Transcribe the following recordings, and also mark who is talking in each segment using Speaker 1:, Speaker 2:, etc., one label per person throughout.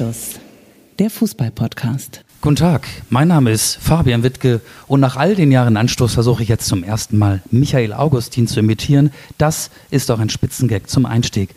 Speaker 1: Anstoß, der Fußball-Podcast.
Speaker 2: Guten Tag, mein Name ist Fabian Wittke und nach all den Jahren Anstoß versuche ich jetzt zum ersten Mal Michael Augustin zu imitieren. Das ist doch ein Spitzengag zum Einstieg.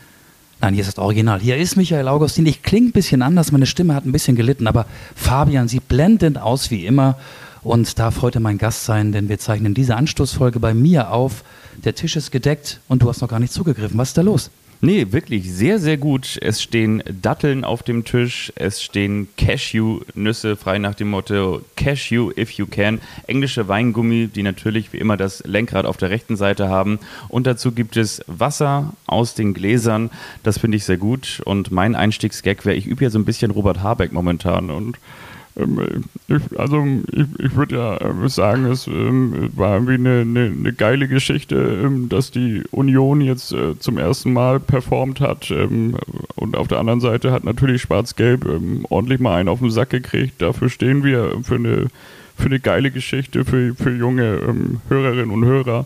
Speaker 2: Nein, hier ist das Original. Hier ist Michael Augustin. Ich klinge ein bisschen anders, meine Stimme hat ein bisschen gelitten, aber Fabian sieht blendend aus wie immer und darf heute mein Gast sein, denn wir zeichnen diese Anstoßfolge bei mir auf. Der Tisch ist gedeckt und du hast noch gar nicht zugegriffen. Was ist da los?
Speaker 3: Nee, wirklich sehr, sehr gut. Es stehen Datteln auf dem Tisch, es stehen Cashew-Nüsse, frei nach dem Motto Cashew if you can. Englische Weingummi, die natürlich wie immer das Lenkrad auf der rechten Seite haben. Und dazu gibt es Wasser aus den Gläsern. Das finde ich sehr gut. Und mein Einstiegsgag wäre, ich übe ja so ein bisschen Robert Habeck momentan und
Speaker 4: ich, also ich, ich würde ja äh, sagen, es ähm, war irgendwie eine, eine, eine, geile Geschichte, ähm, dass die Union jetzt äh, zum ersten Mal performt hat und auf der anderen Seite hat natürlich Schwarz-Gelb ordentlich mal einen auf den Sack gekriegt. Dafür stehen wir für eine, für eine geile Geschichte für, für junge Hörerinnen und Hörer.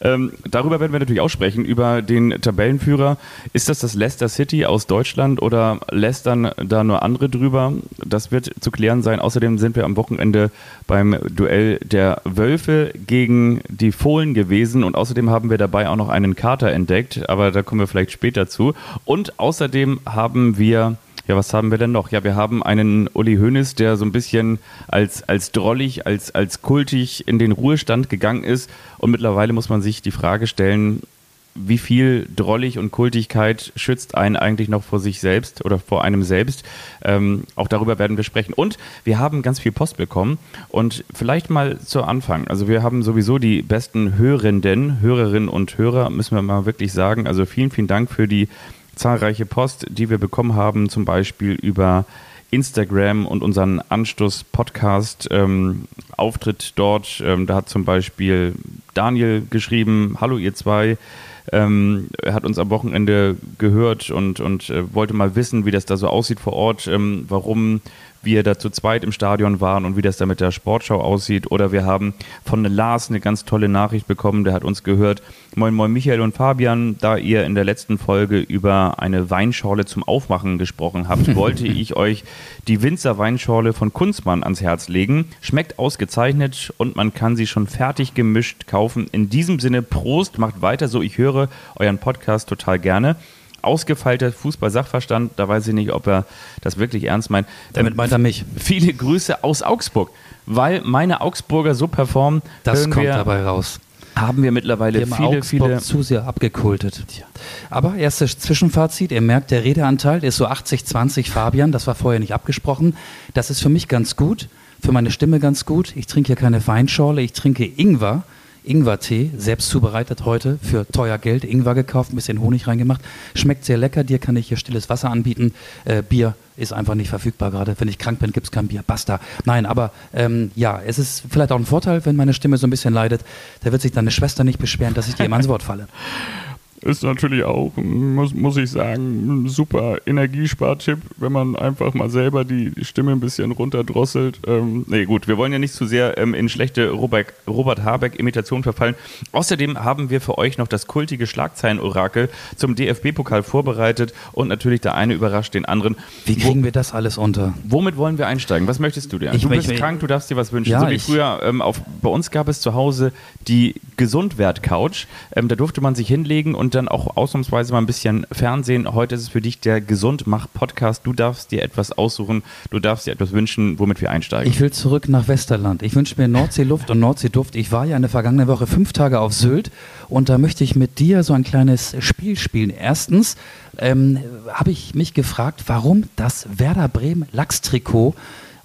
Speaker 3: Ähm, darüber werden wir natürlich auch sprechen, über den Tabellenführer. Ist das das Leicester City aus Deutschland oder lästern da nur andere drüber? Das wird zu klären sein. Außerdem sind wir am Wochenende beim Duell der Wölfe gegen die Fohlen gewesen und außerdem haben wir dabei auch noch einen Kater entdeckt, aber da kommen wir vielleicht später zu. Und außerdem haben wir ja, was haben wir denn noch? Ja, wir haben einen Uli Hoeneß, der so ein bisschen als, als drollig, als, als kultig in den Ruhestand gegangen ist. Und mittlerweile muss man sich die Frage stellen, wie viel Drollig und Kultigkeit schützt einen eigentlich noch vor sich selbst oder vor einem selbst? Ähm, auch darüber werden wir sprechen. Und wir haben ganz viel Post bekommen. Und vielleicht mal zu Anfang. Also wir haben sowieso die besten Hörenden, Hörerinnen und Hörer, müssen wir mal wirklich sagen. Also vielen, vielen Dank für die zahlreiche Post, die wir bekommen haben, zum Beispiel über Instagram und unseren Anstoß-Podcast ähm, dort. Ähm, da hat zum Beispiel Daniel geschrieben, hallo ihr zwei. Ähm, er hat uns am Wochenende gehört und, und äh, wollte mal wissen, wie das da so aussieht vor Ort, ähm, warum wir da zu zweit im Stadion waren und wie das da mit der Sportschau aussieht. Oder wir haben von Lars eine ganz tolle Nachricht bekommen, der hat uns gehört, moin moin Michael und Fabian, da ihr in der letzten Folge über eine Weinschorle zum Aufmachen gesprochen habt, wollte ich euch die Winzer Weinschorle von Kunzmann ans Herz legen. Schmeckt ausgezeichnet und man kann sie schon fertig gemischt kaufen. In diesem Sinne, Prost, macht weiter so. Ich höre euren Podcast total gerne ausgefeilter Fußball-Sachverstand. Da weiß ich nicht, ob er das wirklich ernst meint.
Speaker 2: Damit meint er mich.
Speaker 3: Viele Grüße aus Augsburg, weil meine Augsburger so performen.
Speaker 2: Das kommt dabei raus.
Speaker 3: Haben wir mittlerweile wir viele, Augsburg viele
Speaker 2: zu sehr abgekultet. Aber erstes Zwischenfazit, ihr merkt, der Redeanteil ist so 80-20 Fabian, das war vorher nicht abgesprochen. Das ist für mich ganz gut, für meine Stimme ganz gut. Ich trinke hier keine Weinschorle, ich trinke Ingwer. Ingwertee, selbst zubereitet heute, für teuer Geld. Ingwer gekauft, ein bisschen Honig reingemacht. Schmeckt sehr lecker. Dir kann ich hier stilles Wasser anbieten. Äh, Bier ist einfach nicht verfügbar gerade. Wenn ich krank bin, gibt es kein Bier. Basta. Nein, aber ähm, ja, es ist vielleicht auch ein Vorteil, wenn meine Stimme so ein bisschen leidet. Da wird sich deine Schwester nicht beschweren, dass ich dir immer ans Wort falle.
Speaker 4: ist natürlich auch, muss, muss ich sagen, ein super Energiespartipp, wenn man einfach mal selber die, Stimme ein bisschen runterdrosselt.
Speaker 3: Ähm, nee, gut, wir wollen ja nicht zu sehr ähm, in schlechte Robert, Robert Habeck-Imitation verfallen. Außerdem haben wir für euch noch das kultige Schlagzeilen-Orakel zum DFB-Pokal vorbereitet und natürlich der eine überrascht den anderen.
Speaker 2: Wie kriegen Wo, wir das alles unter?
Speaker 3: Womit wollen wir einsteigen? Was möchtest du dir?
Speaker 2: Ich,
Speaker 3: du
Speaker 2: bist
Speaker 3: ich, krank, du darfst dir was wünschen. Ja, so wie früher, ähm, auf, bei uns gab es zu Hause die Gesundwert-Couch. Ähm, da durfte man sich hinlegen und dann auch ausnahmsweise mal ein bisschen Fernsehen. Heute ist es für dich der Gesundmach-Podcast. Du darfst dir etwas aussuchen, du darfst dir etwas wünschen, womit wir einsteigen.
Speaker 2: Ich will zurück nach Westerland. Ich wünsche mir Nordseeluft und Nordseeduft. Ich war ja in der vergangenen Woche fünf Tage auf Sylt und da möchte ich mit dir so ein kleines Spiel spielen. Erstens ähm, habe ich mich gefragt, warum das Werder Bremen Lachstrikot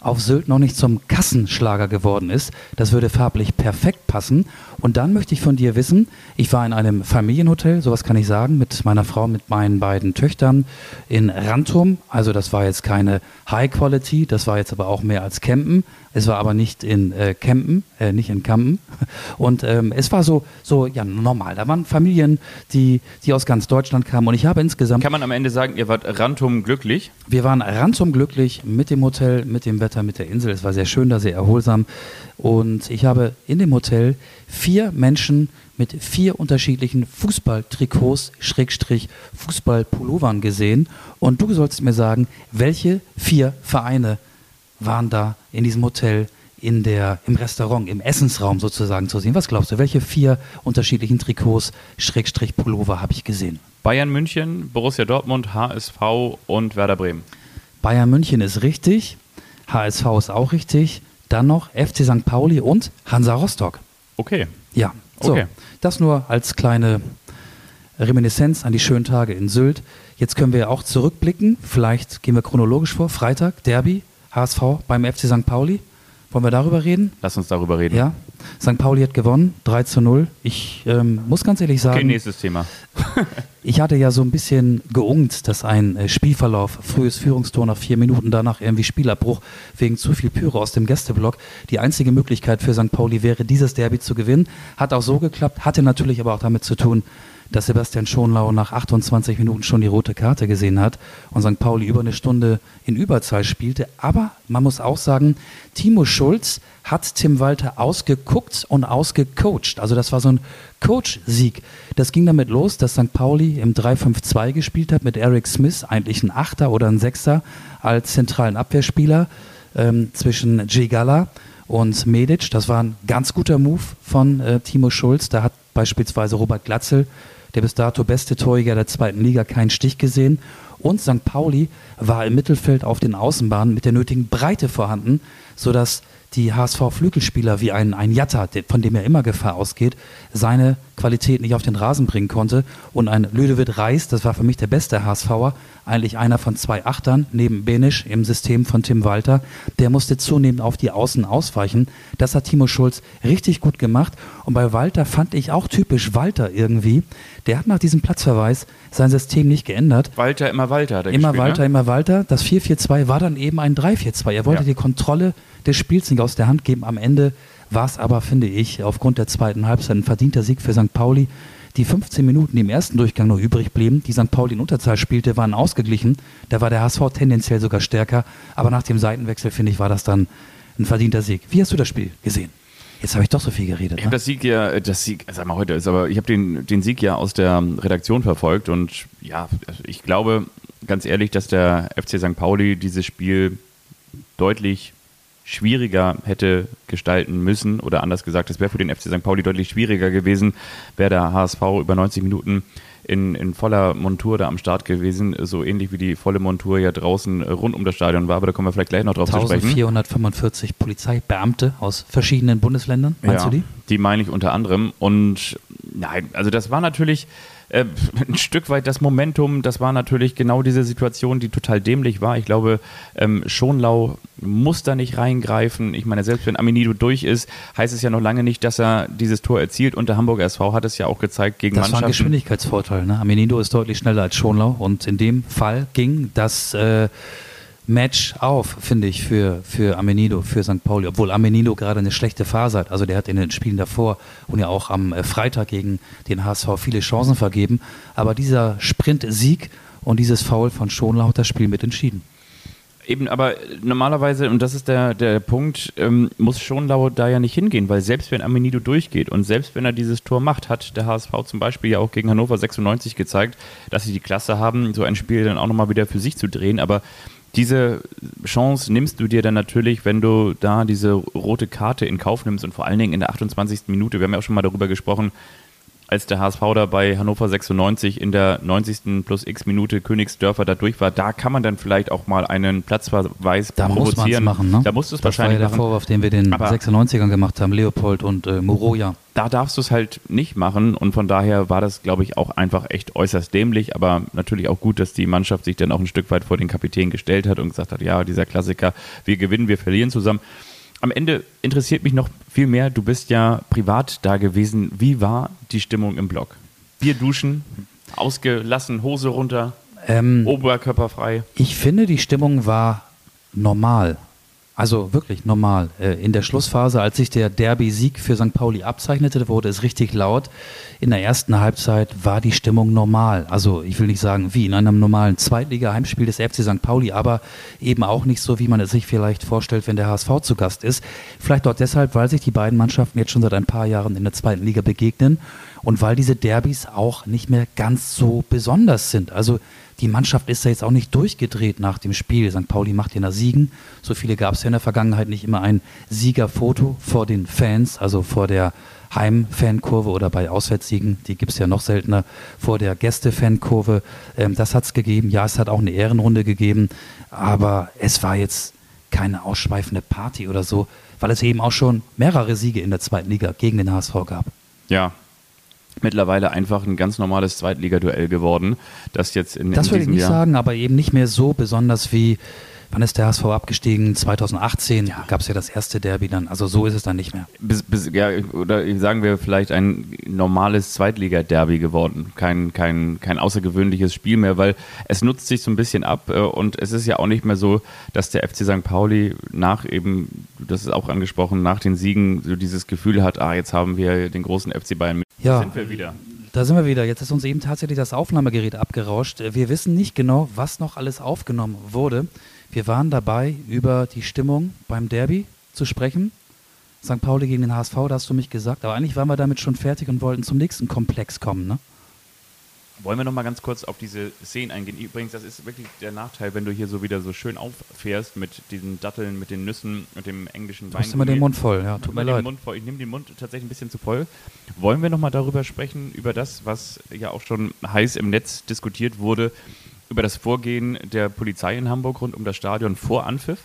Speaker 2: auf Sylt noch nicht zum Kassenschlager geworden ist. Das würde farblich perfekt passen. Und dann möchte ich von dir wissen, ich war in einem Familienhotel, sowas kann ich sagen, mit meiner Frau, mit meinen beiden Töchtern in Rantum. Also das war jetzt keine High Quality, das war jetzt aber auch mehr als Campen. Es war aber nicht in äh, Campen, äh, nicht in Kampen. Und ähm, es war so, so ja normal. Da waren Familien, die, die aus ganz Deutschland kamen. Und ich habe insgesamt.
Speaker 3: Kann man am Ende sagen, ihr wart randum glücklich?
Speaker 2: Wir waren randum glücklich mit dem Hotel, mit dem Wetter, mit der Insel. Es war sehr schön da, sehr erholsam. Und ich habe in dem Hotel vier Menschen mit vier unterschiedlichen Fußballtrikots, Schrägstrich Fußballpullovern gesehen. Und du sollst mir sagen, welche vier Vereine waren da in diesem Hotel in der, im Restaurant, im Essensraum sozusagen zu sehen. Was glaubst du, welche vier unterschiedlichen Trikots, Schrägstrich Pullover habe ich gesehen?
Speaker 3: Bayern München, Borussia Dortmund, HSV und Werder Bremen.
Speaker 2: Bayern München ist richtig, HSV ist auch richtig, dann noch FC St. Pauli und Hansa Rostock.
Speaker 3: Okay.
Speaker 2: Ja, so,
Speaker 3: Okay.
Speaker 2: das nur als kleine Reminiszenz an die schönen Tage in Sylt. Jetzt können wir auch zurückblicken, vielleicht gehen wir chronologisch vor. Freitag, Derby, HSV beim FC St. Pauli. Wollen wir darüber reden?
Speaker 3: Lass uns darüber reden.
Speaker 2: Ja. St. Pauli hat gewonnen, 3 zu 0. Ich ähm, muss ganz ehrlich sagen,
Speaker 3: Okay, nächstes Thema.
Speaker 2: ich hatte ja so ein bisschen geungt, dass ein äh, Spielverlauf, frühes Führungstor nach vier Minuten, danach irgendwie Spielabbruch wegen zu viel Pyro aus dem Gästeblock. Die einzige Möglichkeit für St. Pauli wäre, dieses Derby zu gewinnen. Hat auch so geklappt, hatte natürlich aber auch damit zu tun, dass Sebastian Schonlau nach 28 Minuten schon die rote Karte gesehen hat und St. Pauli über eine Stunde in Überzahl spielte. Aber man muss auch sagen, Timo Schulz hat Tim Walter ausgeguckt und ausgecoacht. Also das war so ein Coach-Sieg. Das ging damit los, dass St. Pauli im 3-5-2 gespielt hat mit Eric Smith, eigentlich ein Achter oder ein Sechser als zentralen Abwehrspieler ähm, zwischen Gigala und Medic. Das war ein ganz guter Move von äh, Timo Schulz. Da hat beispielsweise Robert Glatzel, der bis dato beste Torjäger der zweiten Liga, keinen Stich gesehen. Und St. Pauli war im Mittelfeld auf den Außenbahnen mit der nötigen Breite vorhanden, sodass die HSV-Flügelspieler wie ein, ein Jatta, von dem er immer Gefahr ausgeht, seine Qualität nicht auf den Rasen bringen konnte. Und ein Ludovic Reis, das war für mich der beste HSVer, eigentlich einer von zwei Achtern, neben Benisch im System von Tim Walter, der musste zunehmend auf die Außen ausweichen. Das hat Timo Schulz richtig gut gemacht. Und bei Walter fand ich auch typisch Walter irgendwie. Der hat nach diesem Platzverweis sein System nicht geändert.
Speaker 3: Walter, immer Walter hat er
Speaker 2: Immer
Speaker 3: gespielt,
Speaker 2: Walter,
Speaker 3: Ne?
Speaker 2: immer Walter. Das 4-4-2 war dann eben ein 3-4-2. Er wollte
Speaker 3: Ja.
Speaker 2: die Kontrolle des Spiels nicht aus der Hand geben. Am Ende war es aber, finde ich, aufgrund der zweiten Halbzeit ein verdienter Sieg für St. Pauli. Die 15 Minuten, die im ersten Durchgang noch übrig blieben, die St. Pauli in Unterzahl spielte, waren ausgeglichen. Da war der HSV tendenziell sogar stärker. Aber nach dem Seitenwechsel, finde ich, war das dann ein verdienter Sieg. Wie hast du das Spiel gesehen? Jetzt habe ich doch so viel geredet.
Speaker 3: Ich habe
Speaker 2: Ne?
Speaker 3: das Sieg ja, das Sieg, sag mal heute ist, aber ich habe den, den Sieg ja aus der Redaktion verfolgt und ja, also ich glaube ganz ehrlich, dass der FC St. Pauli dieses Spiel deutlich schwieriger hätte gestalten müssen oder anders gesagt, es wäre für den FC St. Pauli deutlich schwieriger gewesen, wäre der HSV über 90 Minuten in, in voller Montur da am Start gewesen, so ähnlich wie die volle Montur ja draußen rund um das Stadion war, aber da kommen wir vielleicht gleich noch drauf zu sprechen.
Speaker 2: 1445 Polizeibeamte aus verschiedenen Bundesländern, meinst
Speaker 3: ja,
Speaker 2: du die?
Speaker 3: Die meine ich unter anderem. Und nein, also das war natürlich äh, ein Stück weit das Momentum. Das war natürlich genau diese Situation, die total dämlich war. Ich glaube, ähm, Schonlau muss da nicht reingreifen. Ich meine, selbst wenn Aminido durch ist, heißt es ja noch lange nicht, dass er dieses Tor erzielt. Und der Hamburger SV hat es ja auch gezeigt gegen
Speaker 2: Das war ein. Geschwindigkeitsvorteil. Ne? Amenido ist deutlich schneller als Schonlau und in dem Fall ging das äh, Match auf, finde ich, für, für Amenido, für St. Pauli. Obwohl Amenido gerade eine schlechte Phase hat. Also der hat in den Spielen davor und ja auch am äh, Freitag gegen den HSV viele Chancen vergeben. Aber dieser Sprint-Sieg und dieses Foul von Schonlau hat das Spiel mit entschieden.
Speaker 3: Eben, aber normalerweise, und das ist der, der Punkt, ähm, muss Schonlau da ja nicht hingehen, weil selbst wenn Amenido durchgeht und selbst wenn er dieses Tor macht, hat der HSV zum Beispiel ja auch gegen Hannover 96 gezeigt, dass sie die Klasse haben, so ein Spiel dann auch nochmal wieder für sich zu drehen. Aber diese Chance nimmst du dir dann natürlich, wenn du da diese rote Karte in Kauf nimmst und vor allen Dingen in der 28. Minute, wir haben ja auch schon mal darüber gesprochen, als der HSV da bei Hannover 96 in der 90. plus x Minute Königsdörfer da durch war, da kann man dann vielleicht auch mal einen Platzverweis
Speaker 2: Da muss
Speaker 3: provozieren.
Speaker 2: machen. Ne?
Speaker 3: Da musst du es
Speaker 2: das war ja
Speaker 3: wahrscheinlich
Speaker 2: der
Speaker 3: machen.
Speaker 2: Vorwurf, den wir den
Speaker 3: Aber-
Speaker 2: 96ern gemacht haben, Leopold und äh, Moroja.
Speaker 3: Da darfst du es halt nicht machen und von daher war das, glaube ich, auch einfach echt äußerst dämlich, aber natürlich auch gut, dass die Mannschaft sich dann auch ein Stück weit vor den Kapitän gestellt hat und gesagt hat, ja, dieser Klassiker, wir gewinnen, wir verlieren zusammen. Am Ende interessiert mich noch viel mehr, du bist ja privat da gewesen. Wie war die Stimmung im Block? Bier duschen, ausgelassen, Hose runter,
Speaker 2: Ähm,
Speaker 3: Oberkörper frei.
Speaker 2: Ich finde, die Stimmung war normal. Also wirklich normal. Äh, in der Schlussphase, als sich der Derby-Sieg für St. Pauli abzeichnete, wurde es richtig laut. In der ersten Halbzeit war die Stimmung normal. Also ich will nicht sagen wie in einem normalen Zweitliga-Heimspiel des FC St. Pauli, aber eben auch nicht so, wie man es sich vielleicht vorstellt, wenn der HSV zu Gast ist. Vielleicht dort deshalb, weil sich die beiden Mannschaften jetzt schon seit ein paar Jahren in der zweiten Liga begegnen und weil diese Derbys auch nicht mehr ganz so besonders sind. Also die Mannschaft ist ja jetzt auch nicht durchgedreht nach dem Spiel. St. Pauli macht ja nach Siegen. So viele gab es ja in der Vergangenheit nicht immer ein Siegerfoto vor den Fans, also vor der Heimfankurve oder bei Auswärtssiegen, die gibt es ja noch seltener, vor der Gästefankurve. Ähm, das hat es gegeben. Ja, es hat auch eine Ehrenrunde gegeben, aber es war jetzt keine ausschweifende Party oder so, weil es eben auch schon mehrere Siege in der zweiten Liga gegen den HSV gab.
Speaker 3: Ja, mittlerweile einfach ein ganz normales Zweitligaduell geworden, das jetzt in,
Speaker 2: das
Speaker 3: in
Speaker 2: würde ich nicht
Speaker 3: Jahr
Speaker 2: sagen, aber eben nicht mehr so besonders wie Wann ist der HSV abgestiegen? 2018 ja. gab es ja das erste Derby dann. Also so ist es dann nicht mehr.
Speaker 3: Bis, bis, ja, oder sagen wir vielleicht ein normales Zweitliga-Derby geworden. Kein, kein, kein außergewöhnliches Spiel mehr, weil es nutzt sich so ein bisschen ab äh, und es ist ja auch nicht mehr so, dass der FC St. Pauli nach eben, das ist auch angesprochen, nach den Siegen so dieses Gefühl hat, ah, jetzt haben wir den großen FC Bayern.
Speaker 2: Ja. Sind wir wieder. Da sind wir wieder. Jetzt ist uns eben tatsächlich das Aufnahmegerät abgerauscht. Wir wissen nicht genau, was noch alles aufgenommen wurde. Wir waren dabei, über die Stimmung beim Derby zu sprechen. St. Pauli gegen den HSV, da hast du mich gesagt. Aber eigentlich waren wir damit schon fertig und wollten zum nächsten Komplex kommen, ne?
Speaker 3: Wollen wir noch mal ganz kurz auf diese Szenen eingehen? Übrigens, das ist wirklich der Nachteil, wenn du hier so wieder so schön auffährst mit diesen Datteln, mit den Nüssen, mit dem englischen
Speaker 2: Wein. Du immer den Mund voll, ja, tut mir leid.
Speaker 3: Mund voll. Ich nehme den Mund tatsächlich ein bisschen zu voll. Wollen wir noch mal darüber sprechen, über das, was ja auch schon heiß im Netz diskutiert wurde, über das Vorgehen der Polizei in Hamburg rund um das Stadion vor Anpfiff?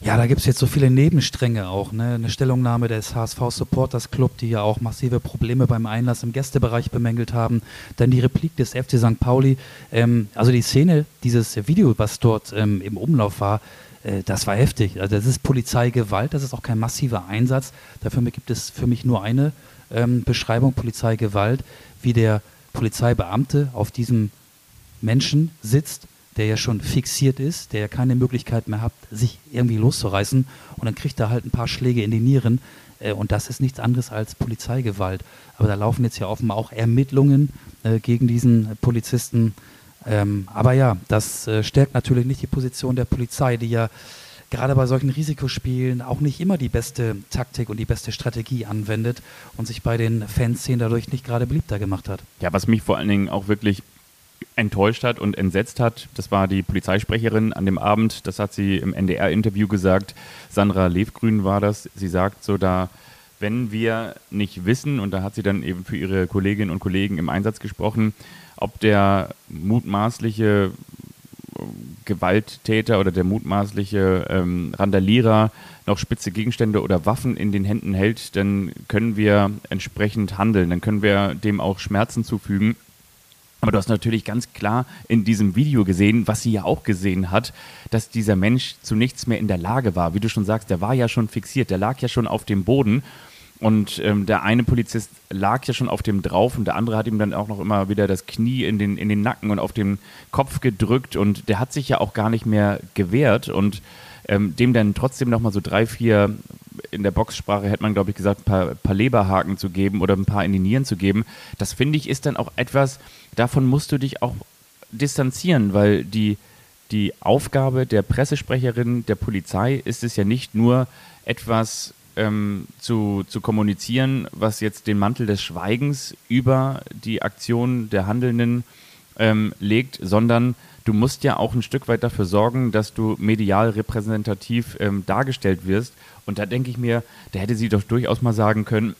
Speaker 2: Ja, da gibt es jetzt so viele Nebenstränge auch. Ne? Eine Stellungnahme des HSV Supporters Club, die ja auch massive Probleme beim Einlass im Gästebereich bemängelt haben. Dann die Replik des FC St. Pauli. Ähm, also die Szene, dieses Video, was dort ähm, im Umlauf war, äh, das war heftig. Also das ist Polizeigewalt, das ist auch kein massiver Einsatz. Dafür gibt es für mich nur eine ähm, Beschreibung, Polizeigewalt, wie der Polizeibeamte auf diesem Menschen sitzt, der ja schon fixiert ist, der ja keine Möglichkeit mehr hat, sich irgendwie loszureißen und dann kriegt er halt ein paar Schläge in die Nieren äh, und das ist nichts anderes als Polizeigewalt. Aber da laufen jetzt ja offenbar auch Ermittlungen äh, gegen diesen Polizisten. Ähm, aber ja, das äh, stärkt natürlich nicht die Position der Polizei, die ja gerade bei solchen Risikospielen auch nicht immer die beste Taktik und die beste Strategie anwendet und sich bei den Fanszenen dadurch nicht gerade beliebter gemacht hat.
Speaker 3: Ja, was mich vor allen Dingen auch wirklich enttäuscht hat und entsetzt hat. Das war die Polizeisprecherin an dem Abend. Das hat sie im NDR-Interview gesagt. Sandra Levgrün war das. Sie sagt so da, wenn wir nicht wissen, und da hat sie dann eben für ihre Kolleginnen und Kollegen im Einsatz gesprochen, ob der mutmaßliche Gewalttäter oder der mutmaßliche ähm, Randalierer noch spitze Gegenstände oder Waffen in den Händen hält, dann können wir entsprechend handeln, dann können wir dem auch Schmerzen zufügen. Aber du hast natürlich ganz klar in diesem Video gesehen, was sie ja auch gesehen hat, dass dieser Mensch zu nichts mehr in der Lage war. Wie du schon sagst, der war ja schon fixiert, der lag ja schon auf dem Boden. Und ähm, der eine Polizist lag ja schon auf dem drauf und der andere hat ihm dann auch noch immer wieder das Knie in den, in den Nacken und auf den Kopf gedrückt und der hat sich ja auch gar nicht mehr gewehrt und ähm, dem dann trotzdem nochmal so drei, vier in der Boxsprache hätte man, glaube ich, gesagt, ein paar, paar Leberhaken zu geben oder ein paar in die Nieren zu geben. Das finde ich ist dann auch etwas, davon musst du dich auch distanzieren, weil die, die Aufgabe der Pressesprecherin der Polizei ist es ja nicht nur etwas ähm, zu, zu kommunizieren, was jetzt den Mantel des Schweigens über die Aktion der Handelnden ähm, legt, sondern du musst ja auch ein Stück weit dafür sorgen, dass du medial repräsentativ ähm, dargestellt wirst. Und da denke ich mir, da hätte sie doch durchaus mal sagen können,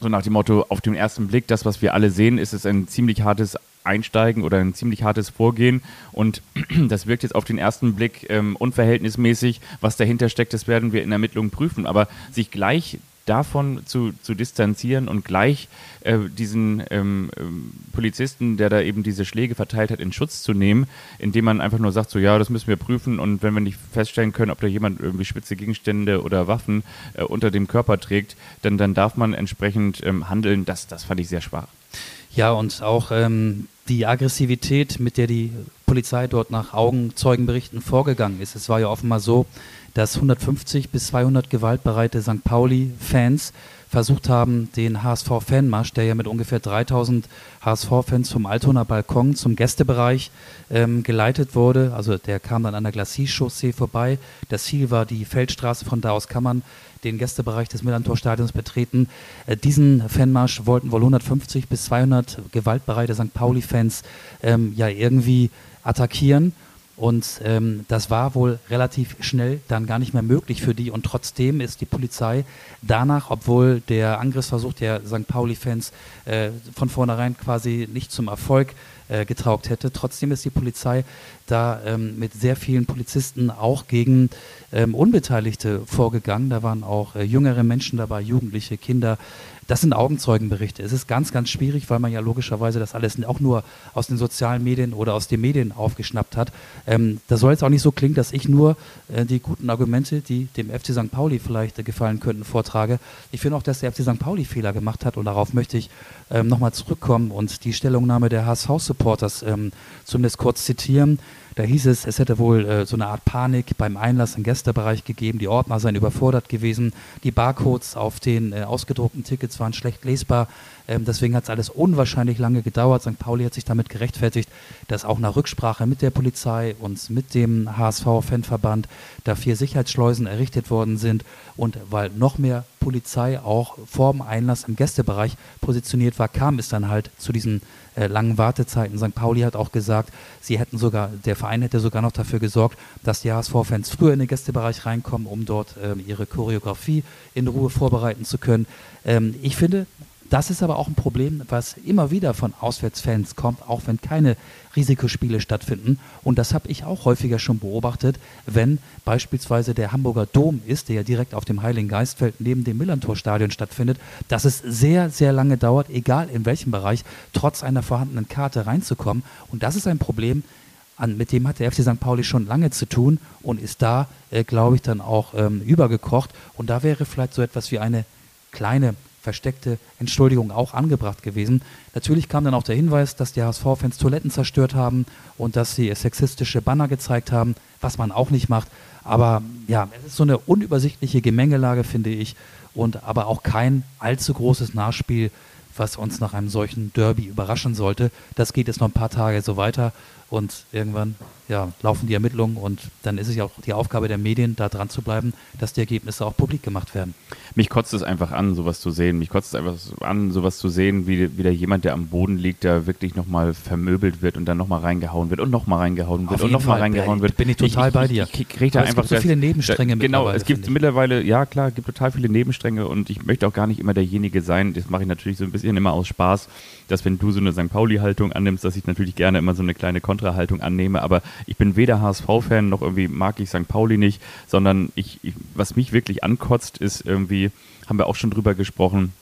Speaker 3: so nach dem Motto, auf den ersten Blick, das, was wir alle sehen, ist es ein ziemlich hartes Einsteigen oder ein ziemlich hartes Vorgehen. Und das wirkt jetzt auf den ersten Blick ähm, unverhältnismäßig. Was dahinter steckt, das werden wir in Ermittlungen prüfen. Aber sich gleich davon zu, zu distanzieren und gleich äh, diesen ähm, ähm, Polizisten, der da eben diese Schläge verteilt hat, in Schutz zu nehmen, indem man einfach nur sagt, so ja, das müssen wir prüfen und wenn wir nicht feststellen können, ob da jemand irgendwie spitze Gegenstände oder Waffen äh, unter dem Körper trägt, dann, dann darf man entsprechend ähm, handeln. Das, das fand ich sehr schwach.
Speaker 2: Ja, und auch ähm, die Aggressivität, mit der die Polizei dort nach Augenzeugenberichten vorgegangen ist. Es war ja offenbar so, dass 150 bis 200 gewaltbereite St. Pauli-Fans versucht haben, den HSV-Fanmarsch, der ja mit ungefähr 3000 HSV-Fans vom Altoner Balkon zum Gästebereich ähm, geleitet wurde. Also der kam dann an der Glacis-Chaussee vorbei. Das Ziel war die Feldstraße, von da aus kann man den Gästebereich des Millantor-Stadions betreten. Äh, diesen Fanmarsch wollten wohl 150 bis 200 gewaltbereite St. Pauli-Fans ähm, ja irgendwie attackieren. Und ähm, das war wohl relativ schnell dann gar nicht mehr möglich für die. Und trotzdem ist die Polizei danach, obwohl der Angriffsversuch der St. Pauli-Fans äh, von vornherein quasi nicht zum Erfolg äh, getraugt hätte, trotzdem ist die Polizei da ähm, mit sehr vielen Polizisten auch gegen ähm, Unbeteiligte vorgegangen. Da waren auch äh, jüngere Menschen dabei, Jugendliche, Kinder, das sind Augenzeugenberichte. Es ist ganz, ganz schwierig, weil man ja logischerweise das alles auch nur aus den sozialen Medien oder aus den Medien aufgeschnappt hat. Ähm, das soll jetzt auch nicht so klingen, dass ich nur äh, die guten Argumente, die dem FC St. Pauli vielleicht äh, gefallen könnten, vortrage. Ich finde auch, dass der FC St. Pauli Fehler gemacht hat und darauf möchte ich ähm, nochmal zurückkommen und die Stellungnahme der HSV-Supporters ähm, zumindest kurz zitieren. Da hieß es, es hätte wohl äh, so eine Art Panik beim Einlass im Gästebereich gegeben. Die Ordner seien überfordert gewesen. Die Barcodes auf den äh, ausgedruckten Tickets waren schlecht lesbar. Ähm, deswegen hat es alles unwahrscheinlich lange gedauert. St. Pauli hat sich damit gerechtfertigt, dass auch nach Rücksprache mit der Polizei und mit dem HSV-Fanverband da vier Sicherheitsschleusen errichtet worden sind und weil noch mehr Polizei auch vor dem Einlass im Gästebereich positioniert war, kam es dann halt zu diesen äh, langen Wartezeiten. St. Pauli hat auch gesagt, sie hätten sogar, der Verein hätte sogar noch dafür gesorgt, dass die HSV-Fans früher in den Gästebereich reinkommen, um dort ähm, ihre Choreografie in Ruhe vorbereiten zu können. Ähm, ich finde, das ist aber auch ein Problem, was immer wieder von Auswärtsfans kommt, auch wenn keine Risikospiele stattfinden. Und das habe ich auch häufiger schon beobachtet, wenn beispielsweise der Hamburger Dom ist, der ja direkt auf dem Heiligen Geistfeld neben dem Millantor-Stadion stattfindet, dass es sehr, sehr lange dauert, egal in welchem Bereich, trotz einer vorhandenen Karte reinzukommen. Und das ist ein Problem, an, mit dem hat der FC St. Pauli schon lange zu tun und ist da, äh, glaube ich, dann auch ähm, übergekocht. Und da wäre vielleicht so etwas wie eine kleine versteckte Entschuldigung auch angebracht gewesen. Natürlich kam dann auch der Hinweis, dass die HSV-Fans Toiletten zerstört haben und dass sie sexistische Banner gezeigt haben, was man auch nicht macht. Aber ja, es ist so eine unübersichtliche Gemengelage, finde ich, und aber auch kein allzu großes Nachspiel, was uns nach einem solchen Derby überraschen sollte. Das geht jetzt noch ein paar Tage so weiter und irgendwann ja, laufen die Ermittlungen und dann ist es ja auch die Aufgabe der Medien, da dran zu bleiben, dass die Ergebnisse auch publik gemacht werden.
Speaker 3: Mich kotzt es einfach an, sowas zu sehen. Mich kotzt es einfach an, sowas zu sehen, wie wieder jemand, der am Boden liegt, der wirklich nochmal vermöbelt wird und dann nochmal reingehauen wird und nochmal reingehauen wird und nochmal reingehauen wird.
Speaker 2: Bin ich total ich, bei dir.
Speaker 3: Ich, ich, krieg da einfach
Speaker 2: es gibt so viele Nebenstränge
Speaker 3: da, Genau, es gibt mittlerweile, ja klar, es gibt total viele Nebenstränge und ich möchte auch gar nicht immer derjenige sein, das mache ich natürlich so ein bisschen immer aus Spaß, dass wenn du so eine St. Pauli-Haltung annimmst, dass ich natürlich gerne immer so eine kleine Kontrahaltung annehme, aber ich bin weder HSV-Fan noch irgendwie mag ich St. Pauli nicht, sondern ich, ich, was mich wirklich ankotzt, ist irgendwie, haben wir auch schon drüber gesprochen,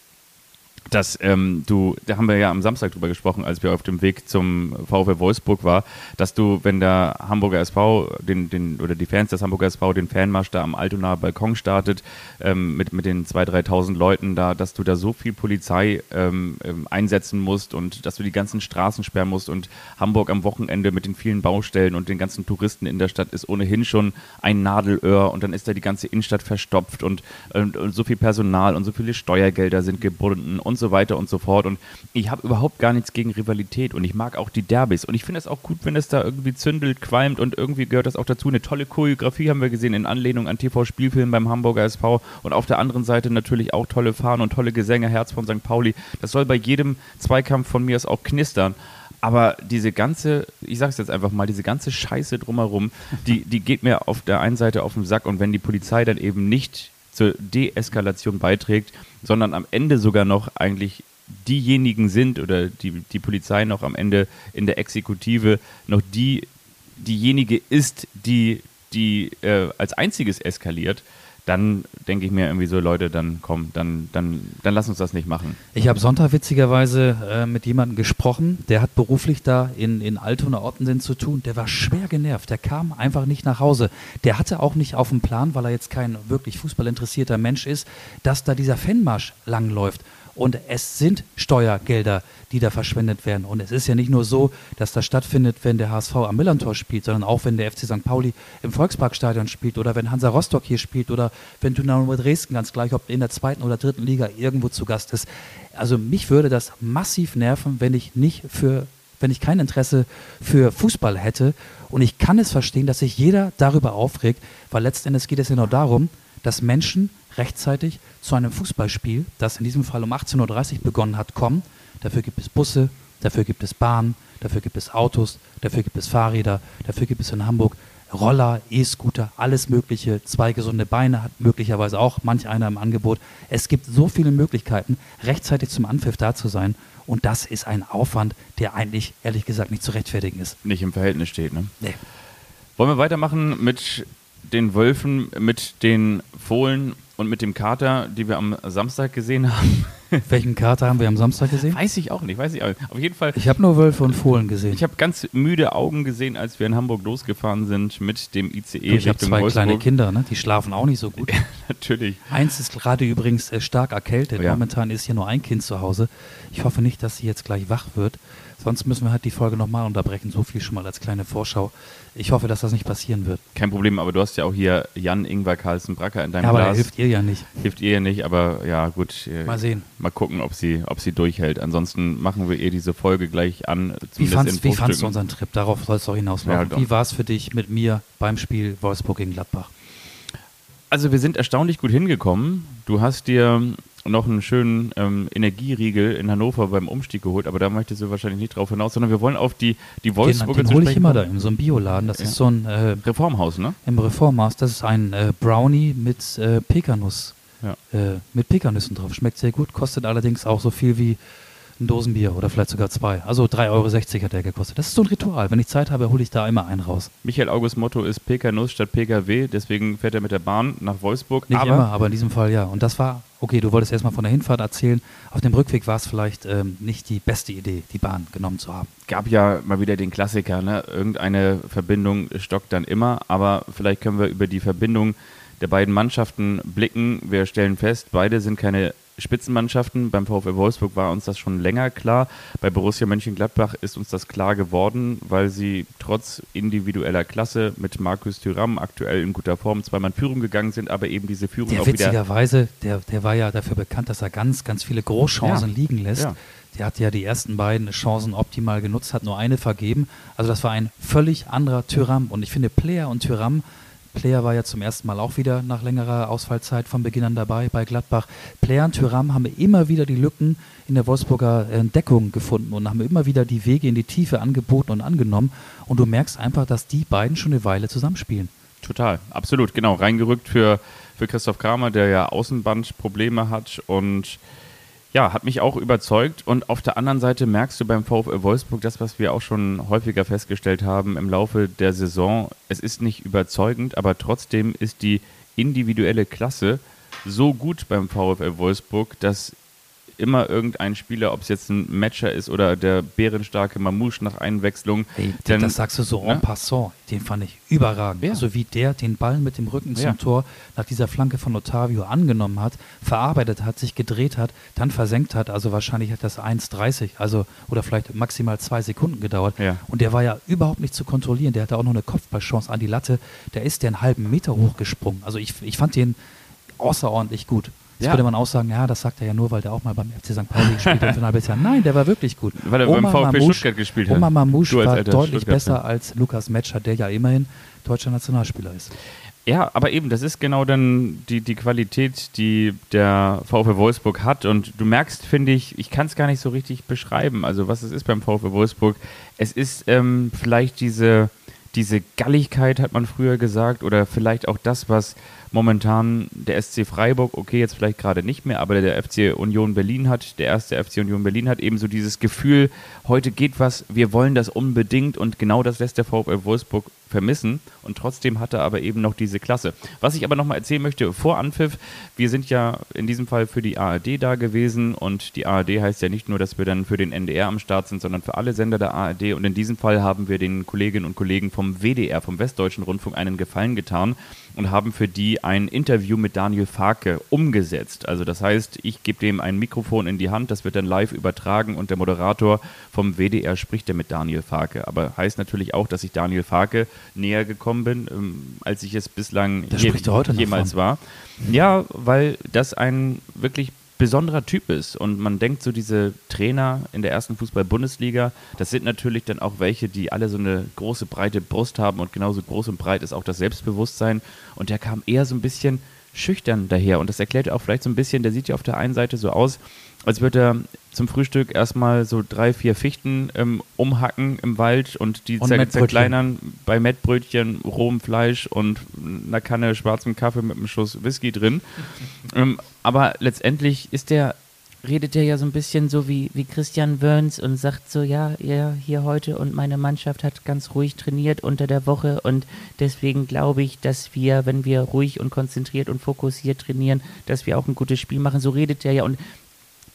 Speaker 3: dass ähm, du, da haben wir ja am Samstag drüber gesprochen, als wir auf dem Weg zum VfL Wolfsburg war, dass du, wenn der Hamburger SV den, den oder die Fans des Hamburger SV den Fanmarsch da am Altonaer Balkon startet ähm, mit mit den 2.000, 3.000 Leuten da, dass du da so viel Polizei ähm, ähm, einsetzen musst und dass du die ganzen Straßen sperren musst und Hamburg am Wochenende mit den vielen Baustellen und den ganzen Touristen in der Stadt ist ohnehin schon ein Nadelöhr und dann ist da die ganze Innenstadt verstopft und, und, und so viel Personal und so viele Steuergelder sind gebunden und so weiter und so fort. Und ich habe überhaupt gar nichts gegen Rivalität und ich mag auch die Derbys. Und ich finde es auch gut, wenn es da irgendwie zündelt, qualmt und irgendwie gehört das auch dazu. Eine tolle Choreografie haben wir gesehen in Anlehnung an TV-Spielfilm beim Hamburger SV und auf der anderen Seite natürlich auch tolle Fahnen und tolle Gesänge, Herz von St. Pauli. Das soll bei jedem Zweikampf von mir aus auch knistern. Aber diese ganze, ich sag's jetzt einfach mal, diese ganze Scheiße drumherum, die, die geht mir auf der einen Seite auf den Sack und wenn die Polizei dann eben nicht zur Deeskalation beiträgt, sondern am Ende sogar noch eigentlich diejenigen sind oder die, die Polizei noch am Ende in der Exekutive noch die, diejenige ist, die, die äh, als einziges eskaliert, dann denke ich mir irgendwie so, Leute, dann komm, dann, dann, dann lass uns das nicht machen.
Speaker 2: Ich habe Sonntag witzigerweise äh, mit jemandem gesprochen, der hat beruflich da in, in Altona Ottensen zu tun. Der war schwer genervt, der kam einfach nicht nach Hause. Der hatte auch nicht auf dem Plan, weil er jetzt kein wirklich fußballinteressierter Mensch ist, dass da dieser Fanmarsch langläuft. Und es sind Steuergelder, die da verschwendet werden. Und es ist ja nicht nur so, dass das stattfindet, wenn der HSV am Millantor spielt, sondern auch wenn der FC St. Pauli im Volksparkstadion spielt oder wenn Hansa Rostock hier spielt oder wenn Dynamo Dresden, ganz gleich, ob in der zweiten oder dritten Liga irgendwo zu Gast ist. Also mich würde das massiv nerven, wenn ich nicht für wenn ich kein Interesse für Fußball hätte. Und ich kann es verstehen, dass sich jeder darüber aufregt, weil letztendlich geht es ja nur darum, dass Menschen rechtzeitig zu einem Fußballspiel, das in diesem Fall um 18.30 Uhr begonnen hat, kommen. Dafür gibt es Busse, dafür gibt es Bahnen, dafür gibt es Autos, dafür gibt es Fahrräder, dafür gibt es in Hamburg Roller, E-Scooter, alles Mögliche. Zwei gesunde Beine hat möglicherweise auch manch einer im Angebot. Es gibt so viele Möglichkeiten, rechtzeitig zum Anpfiff da zu sein. Und das ist ein Aufwand, der eigentlich, ehrlich gesagt, nicht zu rechtfertigen ist.
Speaker 3: Nicht im Verhältnis steht, ne?
Speaker 2: Nee.
Speaker 3: Wollen wir weitermachen mit den Wölfen, mit den Fohlen und mit dem Kater, die wir am Samstag gesehen haben?
Speaker 2: Welchen Kater haben wir am Samstag gesehen?
Speaker 3: Weiß ich auch nicht, weiß ich auch nicht. Auf jeden Fall.
Speaker 2: Ich habe nur Wölfe und Fohlen gesehen.
Speaker 3: Ich habe ganz müde Augen gesehen, als wir in Hamburg losgefahren sind mit dem ICE.
Speaker 2: ich habe zwei
Speaker 3: Wolfsburg.
Speaker 2: kleine Kinder, ne? die schlafen auch nicht so gut.
Speaker 3: Natürlich.
Speaker 2: Eins ist gerade übrigens äh, stark erkältet.
Speaker 3: Ja.
Speaker 2: Momentan ist hier nur ein Kind zu Hause. Ich hoffe nicht, dass sie jetzt gleich wach wird. Sonst müssen wir halt die Folge nochmal unterbrechen. So viel schon mal als kleine Vorschau. Ich hoffe, dass das nicht passieren wird.
Speaker 3: Kein Problem, aber du hast ja auch hier Jan Ingvar Carlsen Bracker in deinem
Speaker 2: Ja, aber er
Speaker 3: Glas.
Speaker 2: hilft ihr ja nicht.
Speaker 3: Hilft ihr ja nicht, aber ja, gut. äh,
Speaker 2: Mal sehen.
Speaker 3: Mal gucken, ob sie, ob sie durchhält. Ansonsten machen wir ihr diese Folge gleich an.
Speaker 2: Wie fandst, wie fandst du unseren Trip? Darauf soll es doch hinauslaufen.
Speaker 3: Ja,
Speaker 2: wie war es für dich mit mir beim Spiel Wolfsburg gegen Gladbach?
Speaker 3: Also wir sind erstaunlich gut hingekommen. Du hast dir noch einen schönen ähm, Energieriegel in Hannover beim Umstieg geholt, aber da möchtest du wahrscheinlich nicht drauf hinaus, sondern wir wollen auf die, die
Speaker 2: Den,
Speaker 3: Wolfsburger
Speaker 2: den
Speaker 3: zu
Speaker 2: hole ich immer da in so einem Bioladen. Das
Speaker 3: Ja.
Speaker 2: ist so ein äh,
Speaker 3: Reformhaus, ne?
Speaker 2: im Reformhaus. Das ist ein äh, Brownie mit äh, Pekanuss.
Speaker 3: Ja.
Speaker 2: Äh, mit Pekanüssen drauf. Schmeckt sehr gut, kostet allerdings auch so viel wie ein Dosenbier oder vielleicht sogar zwei. Also 3,60 Euro hat der gekostet. Das ist so ein Ritual. Wenn ich Zeit habe, hole ich da immer einen raus.
Speaker 3: Michael August Motto ist PK-Nuss statt PKW, deswegen fährt er mit der Bahn nach Wolfsburg.
Speaker 2: Nicht
Speaker 3: aber
Speaker 2: immer, aber in diesem Fall ja. Und das war, okay, du wolltest erstmal von der Hinfahrt erzählen. Auf dem Rückweg war es vielleicht ähm, nicht die beste Idee, die Bahn genommen zu haben.
Speaker 3: gab ja mal wieder den Klassiker, ne? Irgendeine Verbindung stockt dann immer, aber vielleicht können wir über die Verbindung der beiden Mannschaften blicken. Wir stellen fest, beide sind keine Spitzenmannschaften. Beim VfL Wolfsburg war uns das schon länger klar. Bei Borussia Mönchengladbach ist uns das klar geworden, weil sie trotz individueller Klasse mit Markus Thüram aktuell in guter Form zweimal in Führung gegangen sind, aber eben diese Führung
Speaker 2: Der
Speaker 3: auch wieder
Speaker 2: witzigerweise, der, der war ja dafür bekannt, dass er ganz, ganz viele Großchancen
Speaker 3: Ja.
Speaker 2: liegen lässt.
Speaker 3: Ja.
Speaker 2: Der hat ja die ersten beiden Chancen optimal genutzt, hat nur eine vergeben. Also das war ein völlig anderer Tyram. Und ich finde, Player und Tyram, Player war ja zum ersten Mal auch wieder nach längerer Ausfallzeit von Beginn an dabei bei Gladbach. Player und Tyram haben immer wieder die Lücken in der Wolfsburger äh, Deckung gefunden und haben immer wieder die Wege in die Tiefe angeboten und angenommen. Und du merkst einfach, dass die beiden schon eine Weile zusammenspielen.
Speaker 3: Total, absolut, genau. Reingerückt für, für Christoph Kramer, der ja Außenbandprobleme hat und ja, hat mich auch überzeugt. Und auf der anderen Seite merkst du beim VfL Wolfsburg das, was wir auch schon häufiger festgestellt haben im Laufe der Saison. Es ist nicht überzeugend, aber trotzdem ist die individuelle Klasse so gut beim VfL Wolfsburg, dass immer irgendein Spieler, ob es jetzt ein Matcher ist oder der bärenstarke Mamouche nach Einwechslung,
Speaker 2: Ey,
Speaker 3: dann-
Speaker 2: das sagst du so en
Speaker 3: ne?
Speaker 2: passant. Den fand ich überragend.
Speaker 3: Ja.
Speaker 2: Also wie der den Ball mit dem Rücken zum
Speaker 3: Ja.
Speaker 2: Tor nach dieser Flanke von Otavio angenommen hat, verarbeitet hat, sich gedreht hat, dann versenkt hat. Also wahrscheinlich hat das 1,30, also oder vielleicht maximal zwei Sekunden gedauert.
Speaker 3: Ja.
Speaker 2: Und der war ja überhaupt nicht zu kontrollieren. Der hatte auch noch eine Kopfballchance an die Latte. Der ist der einen halben Meter hochgesprungen. Also ich, ich fand den außerordentlich gut. Jetzt
Speaker 3: Ja.
Speaker 2: würde man auch sagen, ja, das sagt er ja nur, weil der auch mal beim FC St. Pauli gespielt hat halbes Jahr. Nein, der war wirklich gut.
Speaker 3: Weil er beim VfB Stuttgart gespielt hat.
Speaker 2: Oma Mamouche war deutlich besser als Lukas Metscher, der ja immerhin deutscher Nationalspieler ist.
Speaker 3: Ja, aber eben, das ist genau dann die, die Qualität, die der VfL Wolfsburg hat. Und du merkst, finde ich, ich kann es gar nicht so richtig beschreiben, also was es ist beim VfL Wolfsburg. Es ist ähm, vielleicht diese, diese Galligkeit, hat man früher gesagt, oder vielleicht auch das, was momentan der SC Freiburg, okay, jetzt vielleicht gerade nicht mehr, aber der FC Union Berlin hat, der erste FC Union Berlin hat eben so dieses Gefühl, heute geht was, wir wollen das unbedingt und genau das lässt der VfL Wolfsburg vermissen und trotzdem hat er aber eben noch diese Klasse. Was ich aber nochmal erzählen möchte vor Anpfiff, wir sind ja in diesem Fall für die ARD da gewesen und die ARD heißt ja nicht nur, dass wir dann für den NDR am Start sind, sondern für alle Sender der ARD und in diesem Fall haben wir den Kolleginnen und Kollegen vom WDR, vom Westdeutschen Rundfunk, einen Gefallen getan und haben für die ein Interview mit Daniel Farke umgesetzt. Also das heißt, ich gebe dem ein Mikrofon in die Hand, das wird dann live übertragen und der Moderator vom WDR spricht dann mit Daniel Farke. Aber heißt natürlich auch, dass ich Daniel Farke näher gekommen bin, ähm, als ich es bislang
Speaker 2: je,
Speaker 3: jemals war. Ja, weil das ein wirklich besonderer Typ ist. Und man denkt so, diese Trainer in der ersten Fußball-Bundesliga, das sind natürlich dann auch welche, die alle so eine große, breite Brust haben und genauso groß und breit ist auch das Selbstbewusstsein. Und der kam eher so ein bisschen schüchtern daher. Und das erklärt auch vielleicht so ein bisschen, der sieht ja auf der einen Seite so aus, als würde er zum Frühstück erstmal so drei, vier Fichten ähm, umhacken im Wald und die zer zerkleinern bei Mettbrötchen, rohem Fleisch und einer Kanne schwarzem Kaffee mit einem Schuss Whisky drin. ähm, aber letztendlich ist der redet er ja so ein bisschen so wie, wie Christian Wörns und sagt so, ja, ja, hier heute und meine Mannschaft hat ganz ruhig trainiert unter der Woche und deswegen glaube ich, dass wir, wenn wir ruhig und konzentriert und fokussiert trainieren, dass wir auch ein gutes Spiel machen. So redet er ja und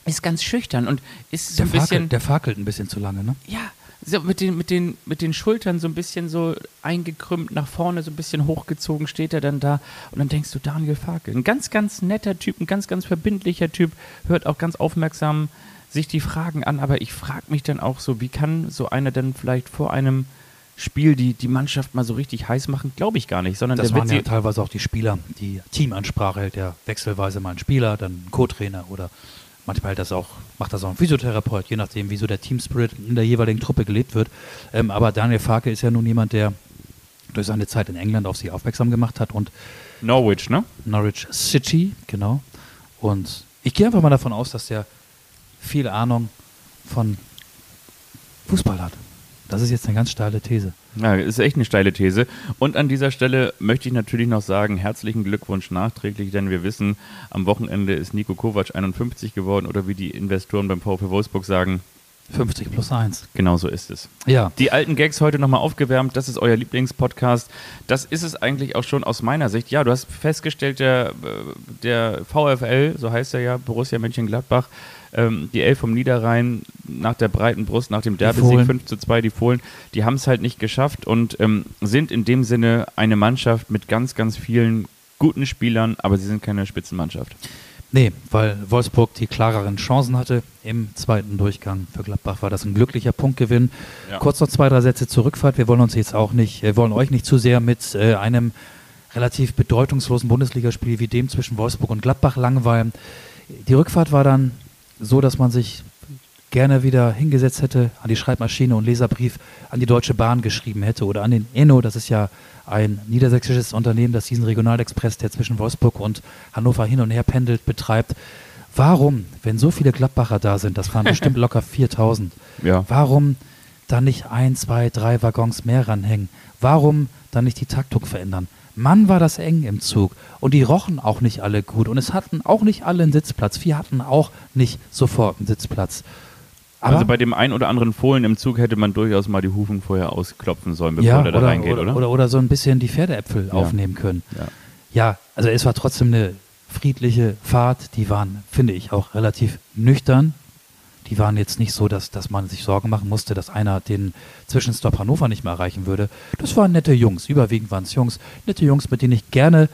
Speaker 3: ist ganz schüchtern und ist
Speaker 2: so
Speaker 3: ein bisschen.
Speaker 2: Fakelt, der fakelt ein bisschen zu lange, ne?
Speaker 3: Ja, so mit den, mit, den, mit den Schultern so ein bisschen so eingekrümmt nach vorne, so ein bisschen hochgezogen steht er dann da. Und dann denkst du, Daniel Fakel, ein ganz, ganz netter Typ, ein ganz, ganz verbindlicher Typ, hört auch ganz aufmerksam sich die Fragen an, aber ich frage mich dann auch so, wie kann so einer denn vielleicht vor einem Spiel die, die Mannschaft mal so richtig heiß machen, glaube ich gar nicht, sondern
Speaker 2: das
Speaker 3: der
Speaker 2: waren ja teilweise auch die Spieler, die Teamansprache hält ja wechselweise mal ein Spieler, dann ein Co-Trainer oder Manchmal das auch, macht das auch ein Physiotherapeut, je nachdem, wie so der Team Spirit in der jeweiligen Truppe gelebt wird. Ähm, aber Daniel Farke ist ja nun jemand, der durch seine Zeit in England auf sich aufmerksam gemacht hat und
Speaker 3: Norwich, ne?
Speaker 2: Norwich City, genau. Und ich gehe einfach mal davon aus, dass der viel Ahnung von Fußball hat. Das ist jetzt eine ganz steile These.
Speaker 3: Ja, ist echt eine steile These. Und an dieser Stelle möchte ich natürlich noch sagen, herzlichen Glückwunsch nachträglich, denn wir wissen, am Wochenende ist Nico Kovac 51 geworden oder wie die Investoren beim VfW Wolfsburg sagen,
Speaker 2: 50 plus 1.
Speaker 3: Genau so ist es.
Speaker 2: Ja.
Speaker 3: Die alten Gags heute nochmal aufgewärmt. Das ist euer Lieblingspodcast. Das ist es eigentlich auch schon aus meiner Sicht. Ja, du hast festgestellt, der, der VfL, so heißt er ja, Borussia Mönchengladbach, ähm, die Elf vom Niederrhein nach der breiten Brust, nach dem Derby-Sieg 5 zu 2, die Fohlen, die haben es halt nicht geschafft und ähm, sind in dem Sinne eine Mannschaft mit ganz, ganz vielen guten Spielern, aber sie sind keine Spitzenmannschaft.
Speaker 2: Nee, weil Wolfsburg die klareren Chancen hatte im zweiten Durchgang. Für Gladbach war das ein glücklicher Punktgewinn. Ja. Kurz noch zwei, drei Sätze zur Rückfahrt. Wir wollen uns jetzt auch nicht, wir wollen euch nicht zu sehr mit äh, einem relativ bedeutungslosen Bundesligaspiel wie dem zwischen Wolfsburg und Gladbach langweilen. Die Rückfahrt war dann so, dass man sich gerne wieder hingesetzt hätte an die Schreibmaschine und Leserbrief an die Deutsche Bahn geschrieben hätte oder an den Enno, das ist ja ein niedersächsisches Unternehmen, das diesen Regionalexpress, der zwischen Wolfsburg und Hannover hin und her pendelt, betreibt. Warum, wenn so viele Gladbacher da sind, das waren bestimmt locker 4000, ja. warum dann nicht ein, zwei, drei Waggons mehr ranhängen? Warum dann nicht die Taktung verändern? Mann, war das eng im Zug. Und die rochen auch nicht alle gut. Und es hatten auch nicht alle einen Sitzplatz. Vier hatten auch nicht sofort einen Sitzplatz.
Speaker 3: Aber also bei dem einen oder anderen Fohlen im Zug hätte man durchaus mal die Hufen vorher ausklopfen sollen, bevor ja, der da oder, reingeht,
Speaker 2: oder? Oder, oder so ein bisschen die Pferdeäpfel ja. aufnehmen können. Ja. ja, also es war trotzdem eine friedliche Fahrt. Die waren, finde ich, auch relativ nüchtern die waren jetzt nicht so, dass, dass man sich Sorgen machen musste, dass einer den Zwischenstopp Hannover nicht mehr erreichen würde. Das waren nette Jungs, überwiegend waren es Jungs, nette Jungs, mit denen ich gerne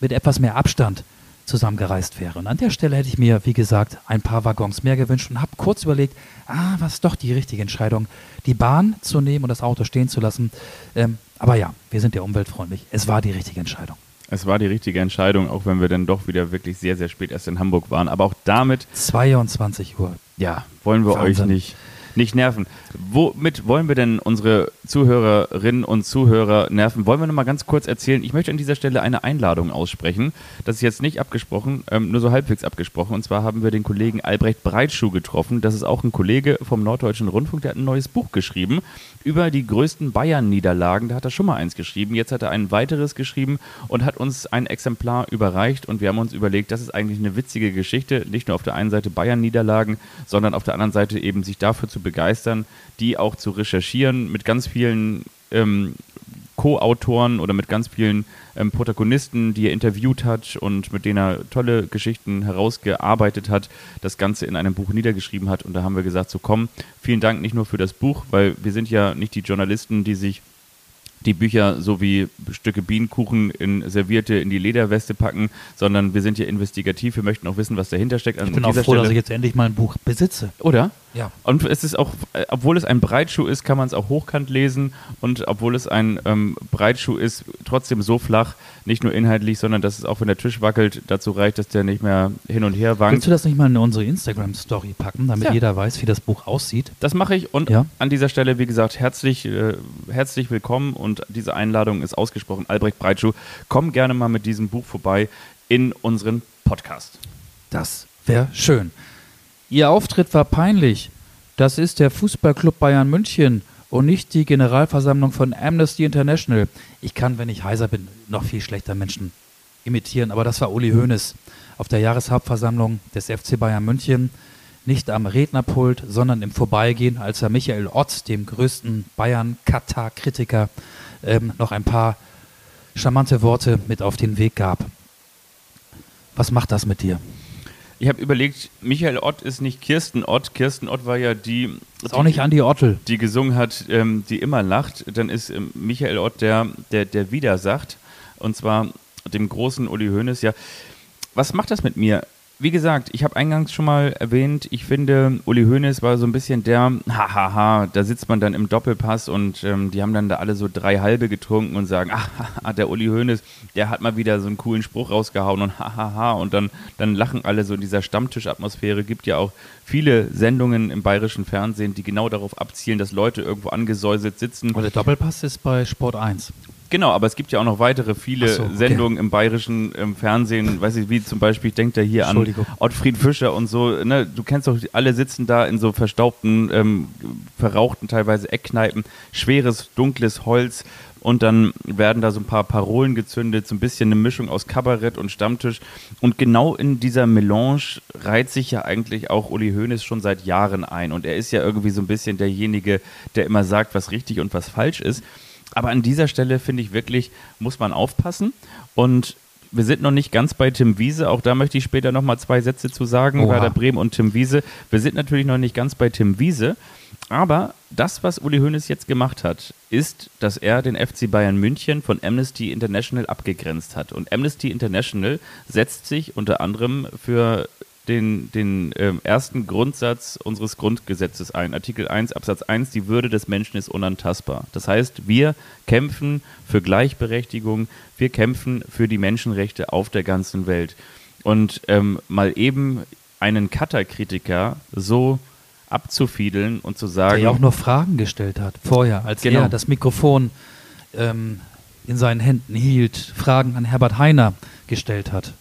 Speaker 2: mit etwas mehr Abstand zusammengereist wäre. Und an der Stelle hätte ich mir, wie gesagt, ein paar Waggons mehr gewünscht und habe kurz überlegt, ah, was doch die richtige Entscheidung, die Bahn zu nehmen und das Auto stehen zu lassen. Ähm, aber ja, wir sind ja umweltfreundlich. Es war die richtige Entscheidung.
Speaker 3: Es war die richtige Entscheidung, auch wenn wir dann doch wieder wirklich sehr, sehr spät erst in Hamburg waren. Aber auch damit.
Speaker 2: 22 Uhr.
Speaker 3: Ja, wollen wir Wahnsinn. euch nicht nicht nerven. Womit wollen wir denn unsere Zuhörerinnen und Zuhörer nerven? Wollen wir noch mal ganz kurz erzählen? Ich möchte an dieser Stelle eine Einladung aussprechen. Das ist jetzt nicht abgesprochen, ähm, nur so halbwegs abgesprochen. Und zwar haben wir den Kollegen Albrecht Breitschuh getroffen. Das ist auch ein Kollege vom Norddeutschen Rundfunk, der hat ein neues Buch geschrieben über die größten Bayern-Niederlagen. Da hat er schon mal eins geschrieben. Jetzt hat er ein weiteres geschrieben und hat uns ein Exemplar überreicht. Und wir haben uns überlegt, das ist eigentlich eine witzige Geschichte. Nicht nur auf der einen Seite Bayern-Niederlagen, sondern auf der anderen Seite eben sich dafür zu begeistern, die auch zu recherchieren, mit ganz vielen ähm, Co-Autoren oder mit ganz vielen ähm, Protagonisten, die er interviewt hat und mit denen er tolle Geschichten herausgearbeitet hat, das Ganze in einem Buch niedergeschrieben hat. Und da haben wir gesagt, so komm, vielen Dank nicht nur für das Buch, weil wir sind ja nicht die Journalisten, die sich die Bücher so wie Stücke Bienenkuchen in servierte in die Lederweste packen, sondern wir sind hier investigativ. Wir möchten auch wissen, was dahinter steckt.
Speaker 2: An ich bin auch froh, Stelle. dass ich jetzt endlich mal ein Buch besitze.
Speaker 3: Oder?
Speaker 2: Ja.
Speaker 3: Und es ist auch, obwohl es ein Breitschuh ist, kann man es auch hochkant lesen. Und obwohl es ein ähm, Breitschuh ist, trotzdem so flach, nicht nur inhaltlich, sondern dass es auch, wenn der Tisch wackelt, dazu reicht, dass der nicht mehr hin und her wankt.
Speaker 2: Willst du das nicht mal in unsere Instagram-Story packen, damit ja. jeder weiß, wie das Buch aussieht?
Speaker 3: Das mache ich. Und ja. an dieser Stelle, wie gesagt, herzlich, äh, herzlich willkommen. Und diese Einladung ist ausgesprochen. Albrecht Breitschuh, komm gerne mal mit diesem Buch vorbei in unseren Podcast.
Speaker 2: Das wäre schön. Ihr Auftritt war peinlich. Das ist der Fußballclub Bayern München und nicht die Generalversammlung von Amnesty International. Ich kann, wenn ich heiser bin, noch viel schlechter Menschen imitieren, aber das war Uli Hoeneß auf der Jahreshauptversammlung des FC Bayern München. Nicht am Rednerpult, sondern im Vorbeigehen, als er Michael Ott, dem größten Bayern-Katar-Kritiker, ähm, noch ein paar charmante Worte mit auf den Weg gab. Was macht das mit dir?
Speaker 3: Ich habe überlegt, Michael Ott ist nicht Kirsten Ott. Kirsten Ott war ja die.
Speaker 2: Ist die, auch nicht Andi Ottel.
Speaker 3: Die gesungen hat, ähm, die immer lacht. Dann ist ähm, Michael Ott der, der, der wieder sagt. Und zwar dem großen Uli Hoeneß. Ja, was macht das mit mir? Wie gesagt, ich habe eingangs schon mal erwähnt, ich finde, Uli Hoeneß war so ein bisschen der, hahaha, da sitzt man dann im Doppelpass und ähm, die haben dann da alle so drei halbe getrunken und sagen, ah, der Uli Hoeneß, der hat mal wieder so einen coolen Spruch rausgehauen und hahaha und dann, dann lachen alle so in dieser Stammtischatmosphäre. Gibt ja auch viele Sendungen im bayerischen Fernsehen, die genau darauf abzielen, dass Leute irgendwo angesäuselt sitzen.
Speaker 2: Und der Doppelpass ist bei Sport 1.
Speaker 3: Genau, aber es gibt ja auch noch weitere viele so, okay. Sendungen im bayerischen im Fernsehen, weiß ich, wie zum Beispiel, ich denke da hier an Ottfried Fischer und so, ne, du kennst doch, alle sitzen da in so verstaubten, ähm, verrauchten teilweise Eckkneipen, schweres, dunkles Holz und dann werden da so ein paar Parolen gezündet, so ein bisschen eine Mischung aus Kabarett und Stammtisch. Und genau in dieser Melange reiht sich ja eigentlich auch Uli Hoeneß schon seit Jahren ein. Und er ist ja irgendwie so ein bisschen derjenige, der immer sagt, was richtig und was falsch ist. Aber an dieser Stelle finde ich wirklich, muss man aufpassen. Und wir sind noch nicht ganz bei Tim Wiese. Auch da möchte ich später noch mal zwei Sätze zu sagen. Oha. Werder Bremen und Tim Wiese. Wir sind natürlich noch nicht ganz bei Tim Wiese. Aber das, was Uli Hoeneß jetzt gemacht hat, ist, dass er den FC Bayern München von Amnesty International abgegrenzt hat. Und Amnesty International setzt sich unter anderem für den, den ähm, ersten Grundsatz unseres Grundgesetzes ein. Artikel 1 Absatz 1, die Würde des Menschen ist unantastbar. Das heißt, wir kämpfen für Gleichberechtigung, wir kämpfen für die Menschenrechte auf der ganzen Welt. Und ähm, mal eben einen Cutter-Kritiker so abzufiedeln und zu sagen. Der
Speaker 2: ja auch nur Fragen gestellt hat, vorher, als genau. er das Mikrofon ähm, in seinen Händen hielt, Fragen an Herbert Heiner gestellt hat.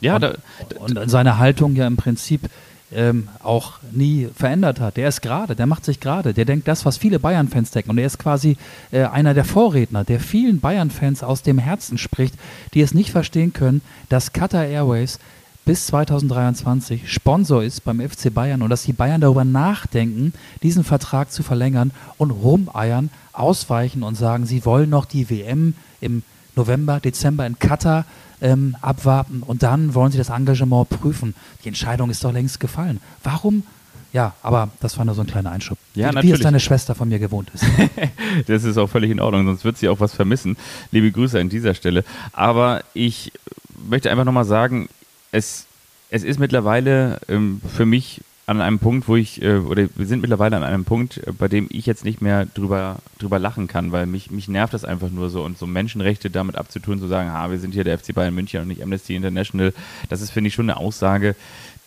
Speaker 2: Ja, und, da, da, und seine Haltung ja im Prinzip ähm, auch nie verändert hat. Der ist gerade, der macht sich gerade, der denkt das, was viele Bayern-Fans denken. Und er ist quasi äh, einer der Vorredner, der vielen Bayern-Fans aus dem Herzen spricht, die es nicht verstehen können, dass Qatar Airways bis 2023 Sponsor ist beim FC Bayern und dass die Bayern darüber nachdenken, diesen Vertrag zu verlängern und rumeiern, ausweichen und sagen, sie wollen noch die WM im November, Dezember in Katar ähm, abwarten und dann wollen sie das Engagement prüfen. Die Entscheidung ist doch längst gefallen. Warum ja, aber das war nur so ein kleiner Einschub. Ja, Wie es deine Schwester von mir gewohnt ist.
Speaker 3: das ist auch völlig in Ordnung, sonst wird sie auch was vermissen. Liebe Grüße an dieser Stelle. Aber ich möchte einfach nochmal sagen, es, es ist mittlerweile ähm, für mich an einem Punkt, wo ich, äh, oder wir sind mittlerweile an einem Punkt, äh, bei dem ich jetzt nicht mehr drüber, drüber lachen kann, weil mich, mich nervt das einfach nur so und so Menschenrechte damit abzutun, zu sagen, ha, wir sind hier der FC Bayern München und nicht Amnesty International, das ist, finde ich, schon eine Aussage,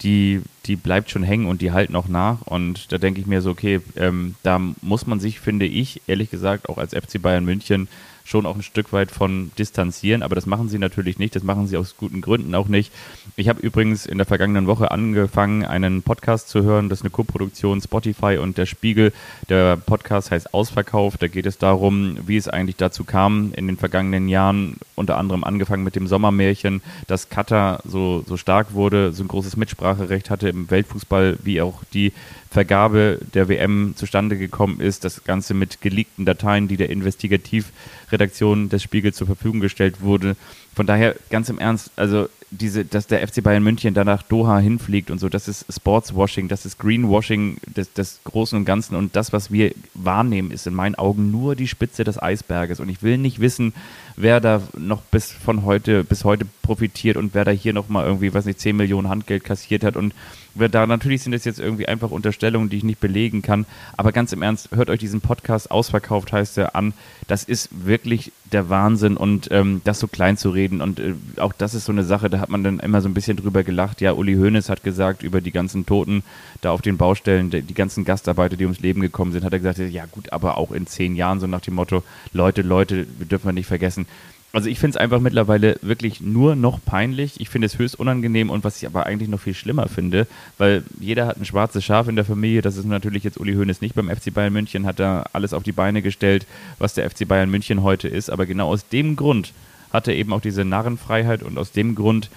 Speaker 3: die, die bleibt schon hängen und die halten auch nach. Und da denke ich mir so, okay, ähm, da muss man sich, finde ich, ehrlich gesagt, auch als FC Bayern München schon auch ein Stück weit von distanzieren, aber das machen sie natürlich nicht, das machen sie aus guten Gründen auch nicht. Ich habe übrigens in der vergangenen Woche angefangen, einen Podcast zu hören, das ist eine Koproduktion Spotify und der Spiegel. Der Podcast heißt Ausverkauf, da geht es darum, wie es eigentlich dazu kam in den vergangenen Jahren, unter anderem angefangen mit dem Sommermärchen, dass Katar so, so stark wurde, so ein großes Mitspracherecht hatte im Weltfußball, wie auch die Vergabe der WM zustande gekommen ist, das Ganze mit geleakten Dateien, die der Investigativ Redaktion des Spiegels zur Verfügung gestellt wurde. Von daher, ganz im Ernst, also diese, dass der FC Bayern München danach Doha hinfliegt und so, das ist Sportswashing, das ist Greenwashing des, des Großen und Ganzen und das, was wir wahrnehmen, ist in meinen Augen nur die Spitze des Eisberges und ich will nicht wissen, wer da noch bis von heute, bis heute profitiert und wer da hier nochmal irgendwie, weiß nicht, 10 Millionen Handgeld kassiert hat und da, natürlich sind das jetzt irgendwie einfach Unterstellungen, die ich nicht belegen kann, aber ganz im Ernst, hört euch diesen Podcast, ausverkauft heißt er, an, das ist wirklich der Wahnsinn und ähm, das so klein zu reden und äh, auch das ist so eine Sache, da hat man dann immer so ein bisschen drüber gelacht. Ja, Uli Hoeneß hat gesagt über die ganzen Toten da auf den Baustellen, die, die ganzen Gastarbeiter, die ums Leben gekommen sind, hat er gesagt, ja gut, aber auch in zehn Jahren so nach dem Motto, Leute, Leute, dürfen wir nicht vergessen. Also ich finde es einfach mittlerweile wirklich nur noch peinlich. Ich finde es höchst unangenehm und was ich aber eigentlich noch viel schlimmer finde, weil jeder hat ein schwarzes Schaf in der Familie. Das ist natürlich jetzt Uli Hoeneß nicht beim FC Bayern München, hat da alles auf die Beine gestellt, was der FC Bayern München heute ist. Aber genau aus dem Grund hat er eben auch diese Narrenfreiheit und aus dem Grund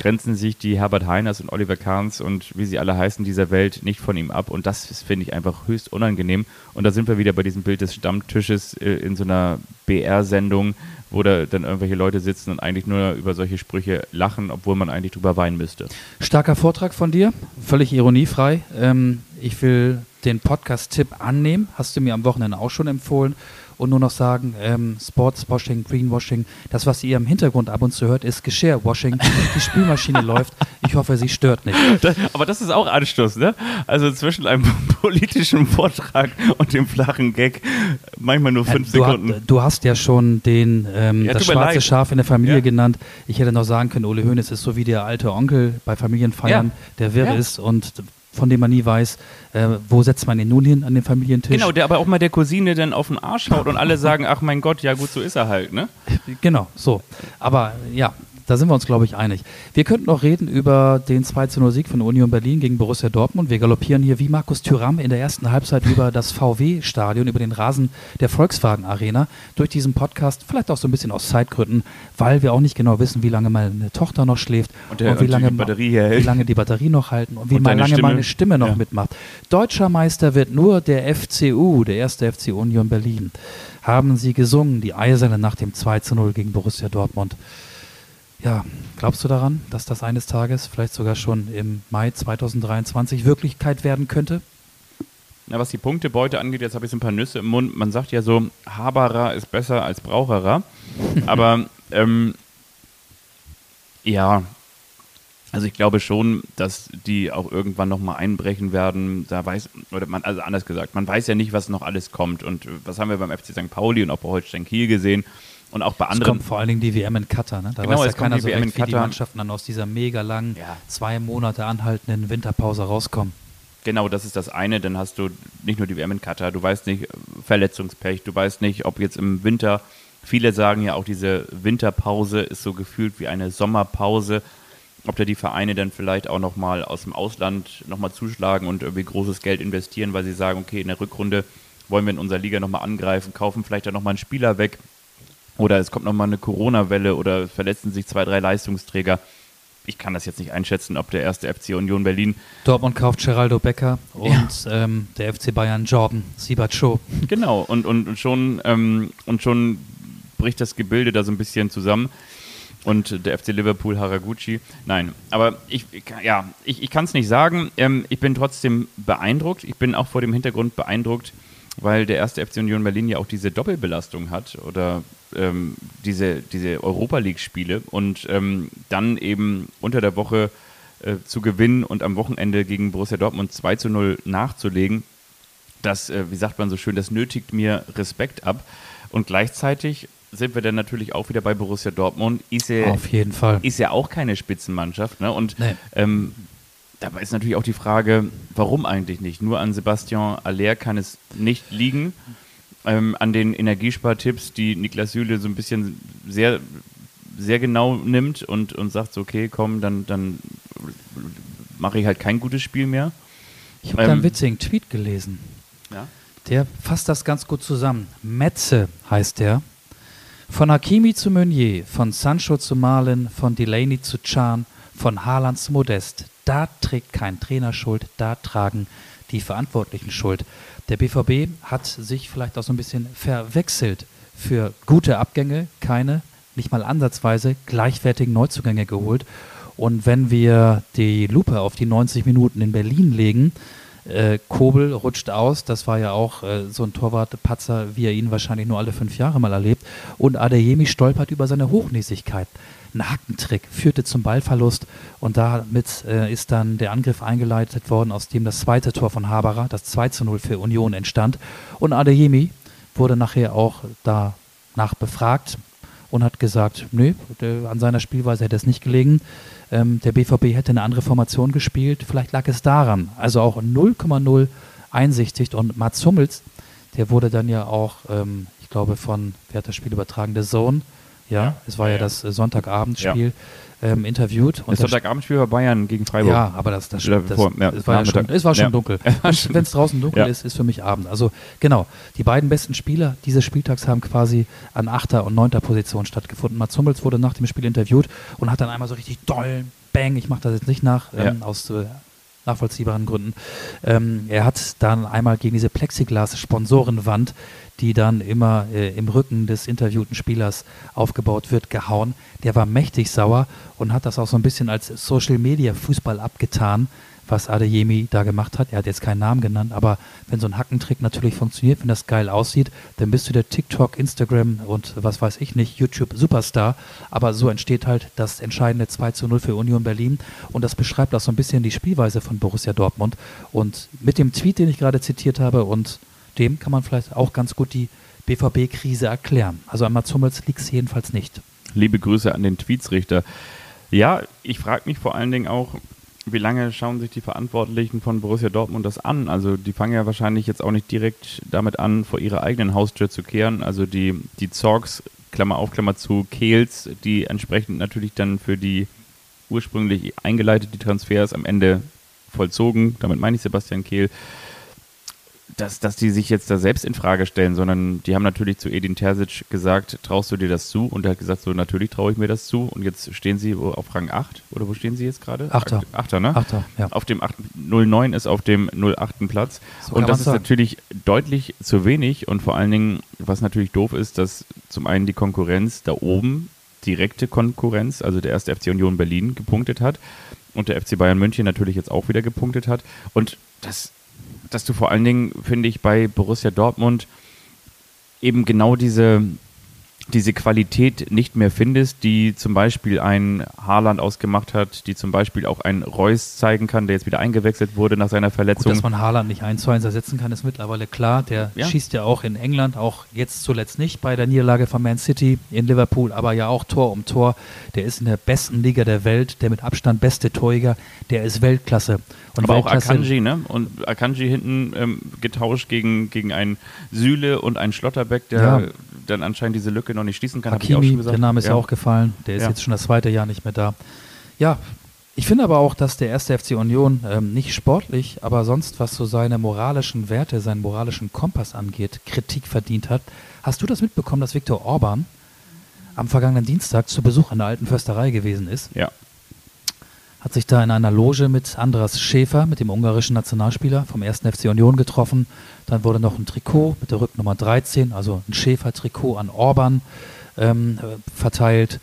Speaker 3: grenzen sich die Herbert Heiners und Oliver Kahns und wie sie alle heißen dieser Welt nicht von ihm ab. Und das finde ich einfach höchst unangenehm. Und da sind wir wieder bei diesem Bild des Stammtisches äh, in so einer BR-Sendung, wo da dann irgendwelche Leute sitzen und eigentlich nur über solche Sprüche lachen, obwohl man eigentlich drüber weinen müsste.
Speaker 2: Starker Vortrag von dir, völlig ironiefrei. Ähm, ich will den Podcast-Tipp annehmen, hast du mir am Wochenende auch schon empfohlen und nur noch sagen, ähm, Sportswashing, Greenwashing, das, was ihr im Hintergrund ab und zu hört, ist Geschirrwashing. Die Spülmaschine läuft. Ich hoffe, sie stört nicht.
Speaker 3: Das, aber das ist auch Anstoß, ne? Also zwischen einem politischen Vortrag und dem flachen Gag manchmal nur fünf
Speaker 2: du
Speaker 3: Sekunden.
Speaker 2: Hat, du hast ja schon den, ähm,
Speaker 3: Ja,
Speaker 2: das schwarze
Speaker 3: leid.
Speaker 2: Schaf in der Familie
Speaker 3: Ja.
Speaker 2: genannt. Ich hätte noch sagen können, Ole Hoeneß ist so wie der alte Onkel bei Familienfeiern,
Speaker 3: Ja.
Speaker 2: der wirr ist und von dem man nie weiß, äh, wo setzt man ihn nun hin an den Familientisch.
Speaker 3: Genau, der aber auch mal der Cousine dann auf den Arsch haut und alle sagen, ach mein Gott, ja gut, so ist er halt, ne?
Speaker 2: Genau, so. Aber ja, da sind wir uns, glaube ich, einig. Wir könnten noch reden über den 2-0-Sieg von Union Berlin gegen Borussia Dortmund. Wir galoppieren hier wie Markus Thüram in der ersten Halbzeit über das VW-Stadion, über den Rasen der Volkswagen Arena durch diesen Podcast. Vielleicht auch so ein bisschen aus Zeitgründen, weil wir auch nicht genau wissen, wie lange meine Tochter noch schläft
Speaker 3: Und der-
Speaker 2: wie
Speaker 3: und
Speaker 2: lange wie lange die Batterie noch halten und wie
Speaker 3: Und
Speaker 2: lange
Speaker 3: Stimme.
Speaker 2: meine Stimme noch
Speaker 3: Ja.
Speaker 2: mitmacht. Deutscher Meister wird nur der FCU, der erste FC Union Berlin. Haben sie gesungen, die Eiserne nach dem 2 zu 0 gegen Borussia Dortmund. Ja, glaubst du daran, dass das eines Tages, vielleicht sogar schon im Mai 2023, Wirklichkeit werden könnte?
Speaker 3: Na, was die Punktebeute angeht, jetzt habe ich so ein paar Nüsse im Mund. Man sagt ja so, Haberer ist besser als Braucherer. Aber ähm, ja, also ich glaube schon, dass die auch irgendwann nochmal einbrechen werden. Da weiß, oder man, also anders gesagt, man weiß ja nicht, was noch alles kommt. Und was haben wir beim FC St. Pauli und auch bei Holstein Kiel gesehen und auch bei
Speaker 2: Es
Speaker 3: anderen.
Speaker 2: kommt vor allen Dingen die WM in Katar. Ne? Da
Speaker 3: Genau,
Speaker 2: weiß ja
Speaker 3: es
Speaker 2: keiner
Speaker 3: die
Speaker 2: so
Speaker 3: WM
Speaker 2: recht, wie die. Mannschaften dann aus dieser mega langen,
Speaker 3: Ja.
Speaker 2: zwei Monate anhaltenden Winterpause rauskommen.
Speaker 3: Genau, das ist das eine. Dann hast du nicht nur die WM in Katar, du weißt nicht, äh, Verletzungspech, du weißt nicht, ob jetzt im Winter, viele sagen ja auch, diese Winterpause ist so gefühlt wie eine Sommerpause, ob da die Vereine dann vielleicht auch nochmal aus dem Ausland nochmal zuschlagen und irgendwie großes Geld investieren, weil sie sagen, okay, in der Rückrunde wollen wir in unserer Liga nochmal angreifen, kaufen vielleicht dann nochmal einen Spieler weg oder es kommt nochmal eine Corona-Welle oder verletzen sich zwei, drei Leistungsträger. Ich kann das jetzt nicht einschätzen, ob der erste FC Union Berlin
Speaker 2: Dortmund kauft Geraldo Becker und ähm, der FC Bayern Jordan Sibacho.
Speaker 3: Genau, und, und, und, schon, ähm, und schon bricht das Gebilde da so ein bisschen zusammen. Und der FC Liverpool Haraguchi. Nein, aber ich, ich- ja, ich, ich kann es nicht sagen. Ähm, ich bin trotzdem beeindruckt. Ich bin auch vor dem Hintergrund beeindruckt, weil der erste FC Union Berlin ja auch diese Doppelbelastung hat oder ähm, diese, diese Europa League-Spiele und ähm, dann eben unter der Woche äh, zu gewinnen und am Wochenende gegen Borussia Dortmund 2 zu 0 nachzulegen das, äh, wie sagt man so schön, das nötigt mir Respekt ab. Und gleichzeitig sind wir dann natürlich auch wieder bei Borussia Dortmund. Ist ja,
Speaker 2: Auf jeden Fall.
Speaker 3: ist ja auch keine Spitzenmannschaft. Ne? Und
Speaker 2: Nee.
Speaker 3: ähm, dabei ist natürlich auch die Frage, warum eigentlich nicht? Nur an Sebastian Aller kann es nicht liegen. Ähm, an den Energiespartipps, die Niklas Süle so ein bisschen sehr, sehr genau nimmt und, und sagt, so, okay, komm, dann, dann mache ich halt kein gutes Spiel mehr.
Speaker 2: Ich habe da einen
Speaker 3: Ähm,
Speaker 2: witzigen Tweet gelesen.
Speaker 3: Ja.
Speaker 2: Der fasst das ganz gut zusammen. Metze heißt der. Von Hakimi zu Meunier, von Sancho zu Malen, von Delaney zu Chan, von Haaland zu Modest. Da trägt kein Trainer Schuld, da tragen die Verantwortlichen Schuld. Der BVB hat sich vielleicht auch so ein bisschen verwechselt, für gute Abgänge keine, nicht mal ansatzweise gleichwertigen Neuzugänge geholt. Und wenn wir die Lupe auf die 90 Minuten in Berlin legen, äh, Kobel rutscht aus, das war ja auch äh, so ein Torwartpatzer, wie er ihn wahrscheinlich nur alle fünf Jahre mal erlebt. Und Adeyemi stolpert über seine Hochnäsigkeit. Ein Hackentrick führte zum Ballverlust und damit äh, ist dann der Angriff eingeleitet worden, aus dem das zweite Tor von Haberer, das 2 zu 0 für Union entstand. Und Adeyemi wurde nachher auch danach befragt und hat gesagt, nö, an seiner Spielweise hätte es nicht gelegen. Ähm, der BVB hätte eine andere Formation gespielt. Vielleicht lag es daran. Also auch 0,0 einsichtigt. Und Mats Hummels, der wurde dann ja auch, ähm, ich glaube, von, wer hat das Spiel übertragen? Der Zone. Ja, ja. es war ja, ja das äh, Sonntagabendspiel. Ja ähm, interviewt.
Speaker 3: Und das Sonntagabendspiel bei Bayern gegen Freiburg.
Speaker 2: Ja, aber das, das, das, das ja, es war, ja schon, es war schon dunkel. Wenn es draußen dunkel ist, ist für mich Abend. Also genau, die beiden besten Spieler dieses Spieltags haben quasi an achter und neunter Position stattgefunden. Mats Hummels wurde nach dem Spiel interviewt und hat dann einmal so richtig doll, bang, ich mache das jetzt nicht nach, ähm, aus äh, nachvollziehbaren Gründen. Ähm, er hat dann einmal gegen diese Plexiglas-Sponsorenwand die dann immer äh, im Rücken des interviewten Spielers aufgebaut wird, gehauen. Der war mächtig sauer und hat das auch so ein bisschen als Social Media Fußball abgetan, was Adeyemi da gemacht hat. Er hat jetzt keinen Namen genannt, aber wenn so ein Hackentrick natürlich funktioniert, wenn das geil aussieht, dann bist du der TikTok, Instagram und was weiß ich nicht, YouTube Superstar. Aber so entsteht halt das entscheidende 2 zu 0 für Union Berlin und das beschreibt auch so ein bisschen die Spielweise von Borussia Dortmund. Und mit dem Tweet, den ich gerade zitiert habe und dem kann man vielleicht auch ganz gut die BVB-Krise erklären. Also an Mats Hummels liegt es jedenfalls nicht.
Speaker 3: Liebe Grüße an den Tweetsrichter. Ja, ich frage mich vor allen Dingen auch, wie lange schauen sich die Verantwortlichen von Borussia Dortmund das an? Also die fangen ja wahrscheinlich jetzt auch nicht direkt damit an, vor ihrer eigenen Haustür zu kehren. Also die, die Zorgs, Klammer auf, Klammer zu, Kehls, die entsprechend natürlich dann für die ursprünglich eingeleiteten Transfers am Ende vollzogen. Damit meine ich Sebastian Kehl dass, dass die sich jetzt da selbst in Frage stellen, sondern die haben natürlich zu Edin Terzic gesagt, traust du dir das zu? Und er hat gesagt, so natürlich traue ich mir das zu. Und jetzt stehen sie auf Rang 8 oder wo stehen sie jetzt gerade?
Speaker 2: Achter.
Speaker 3: Achter, ne?
Speaker 2: Achter, ja.
Speaker 3: Auf dem 8, 09 ist auf dem 08. Platz. So und das ist sagen. natürlich deutlich zu wenig und vor allen Dingen, was natürlich doof ist, dass zum einen die Konkurrenz da oben, direkte Konkurrenz, also der erste FC Union Berlin gepunktet hat und der FC Bayern München natürlich jetzt auch wieder gepunktet hat. Und das dass du vor allen Dingen, finde ich, bei Borussia Dortmund eben genau diese, diese Qualität nicht mehr findest, die zum Beispiel ein Haaland ausgemacht hat, die zum Beispiel auch ein Reus zeigen kann, der jetzt wieder eingewechselt wurde nach seiner Verletzung. Gut,
Speaker 2: dass man Haaland nicht eins zu eins ersetzen kann, ist mittlerweile klar. Der ja. schießt ja auch in England, auch jetzt zuletzt nicht bei der Niederlage von Man City in Liverpool, aber ja auch Tor um Tor. Der ist in der besten Liga der Welt, der mit Abstand beste Torjäger, der ist Weltklasse.
Speaker 3: Und aber auch Akanji, ne? Und Akanji hinten ähm, getauscht gegen, gegen einen Süle und einen Schlotterbeck, der ja. dann anscheinend diese Lücke noch nicht schließen kann.
Speaker 2: Hakimi, der Name ist ja auch gefallen. Der ist ja. jetzt schon das zweite Jahr nicht mehr da. Ja, ich finde aber auch, dass der erste FC Union ähm, nicht sportlich, aber sonst, was so seine moralischen Werte, seinen moralischen Kompass angeht, Kritik verdient hat. Hast du das mitbekommen, dass Viktor Orban am vergangenen Dienstag zu Besuch an der alten Försterei gewesen ist?
Speaker 3: Ja
Speaker 2: hat sich da in einer Loge mit Andras Schäfer, mit dem ungarischen Nationalspieler vom 1. FC Union getroffen. Dann wurde noch ein Trikot mit der Rücknummer 13, also ein Schäfer-Trikot an Orban ähm, verteilt.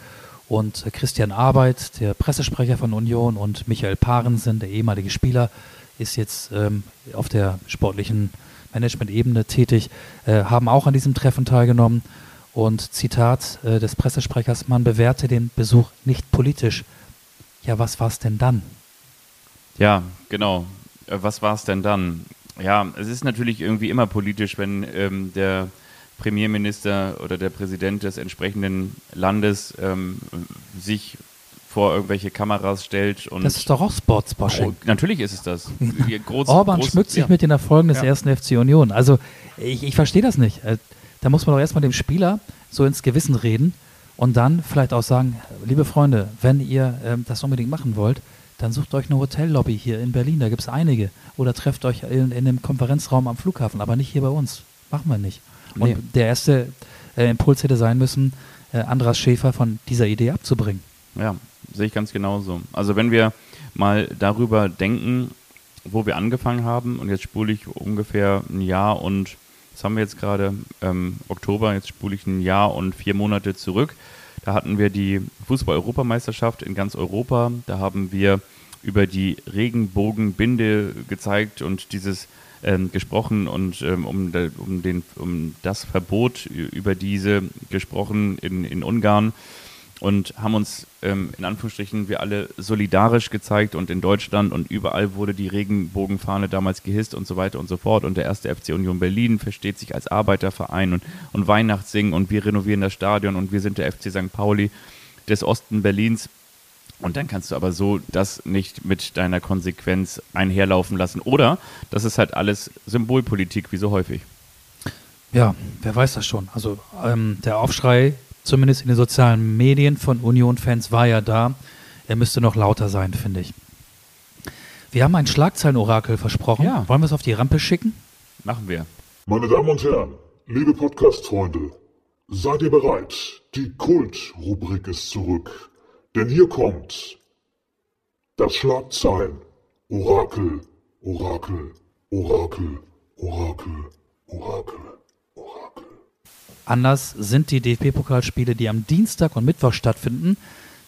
Speaker 2: Und Christian Arbeit, der Pressesprecher von Union, und Michael Parensen, der ehemalige Spieler, ist jetzt ähm, auf der sportlichen Management-Ebene tätig, äh, haben auch an diesem Treffen teilgenommen. Und Zitat äh, des Pressesprechers, man bewerte den Besuch nicht politisch, ja, was war es denn dann?
Speaker 3: Ja, genau. Äh, was war es denn dann? Ja, es ist natürlich irgendwie immer politisch, wenn ähm, der Premierminister oder der Präsident des entsprechenden Landes ähm, sich vor irgendwelche Kameras stellt. Und
Speaker 2: das ist doch auch Sportsbashing. Oh,
Speaker 3: natürlich ist es das.
Speaker 2: Groß, Orban groß, schmückt sich ja. mit den Erfolgen des ja. ersten FC Union. Also ich, ich verstehe das nicht. Äh, da muss man doch erstmal dem Spieler so ins Gewissen reden und dann vielleicht auch sagen, liebe Freunde, wenn ihr ähm, das unbedingt machen wollt, dann sucht euch eine Hotellobby hier in Berlin, da gibt es einige. Oder trefft euch in, in einem Konferenzraum am Flughafen, aber nicht hier bei uns. Machen wir nicht. Und nee. der erste äh, Impuls hätte sein müssen, äh, Andras Schäfer von dieser Idee abzubringen.
Speaker 3: Ja, sehe ich ganz genauso. Also wenn wir mal darüber denken, wo wir angefangen haben, und jetzt spule ich ungefähr ein Jahr und Das haben wir jetzt gerade ähm, Oktober, jetzt spule ich ein Jahr und vier Monate zurück. Da hatten wir die Fußball-Europameisterschaft in ganz Europa. Da haben wir über die Regenbogenbinde gezeigt und dieses ähm, gesprochen und ähm, um, um, den, um das Verbot über diese gesprochen in, in Ungarn und haben uns ähm, in Anführungsstrichen wir alle solidarisch gezeigt und in Deutschland und überall wurde die Regenbogenfahne damals gehisst und so weiter und so fort und der erste FC Union Berlin versteht sich als Arbeiterverein und, und Weihnachtssingen und wir renovieren das Stadion und wir sind der FC St. Pauli des Osten Berlins und dann kannst du aber so das nicht mit deiner Konsequenz einherlaufen lassen. Oder das ist halt alles Symbolpolitik, wie so häufig.
Speaker 2: Ja, wer weiß das schon. Also ähm, der Aufschrei, zumindest in den sozialen Medien von Union-Fans, war ja da. Er müsste noch lauter sein, finde ich. Wir haben ein Schlagzeilenorakel versprochen. Ja. Wollen wir es auf die Rampe schicken?
Speaker 3: Machen wir.
Speaker 5: Meine Damen und Herren, liebe Podcast-Freunde, seid ihr bereit? Die Kult-Rubrik ist zurück. Denn hier kommt das Schlagzeilen. Orakel, Orakel, Orakel, Orakel, Orakel.
Speaker 2: Anders sind die DFB-Pokalspiele, die am Dienstag und Mittwoch stattfinden.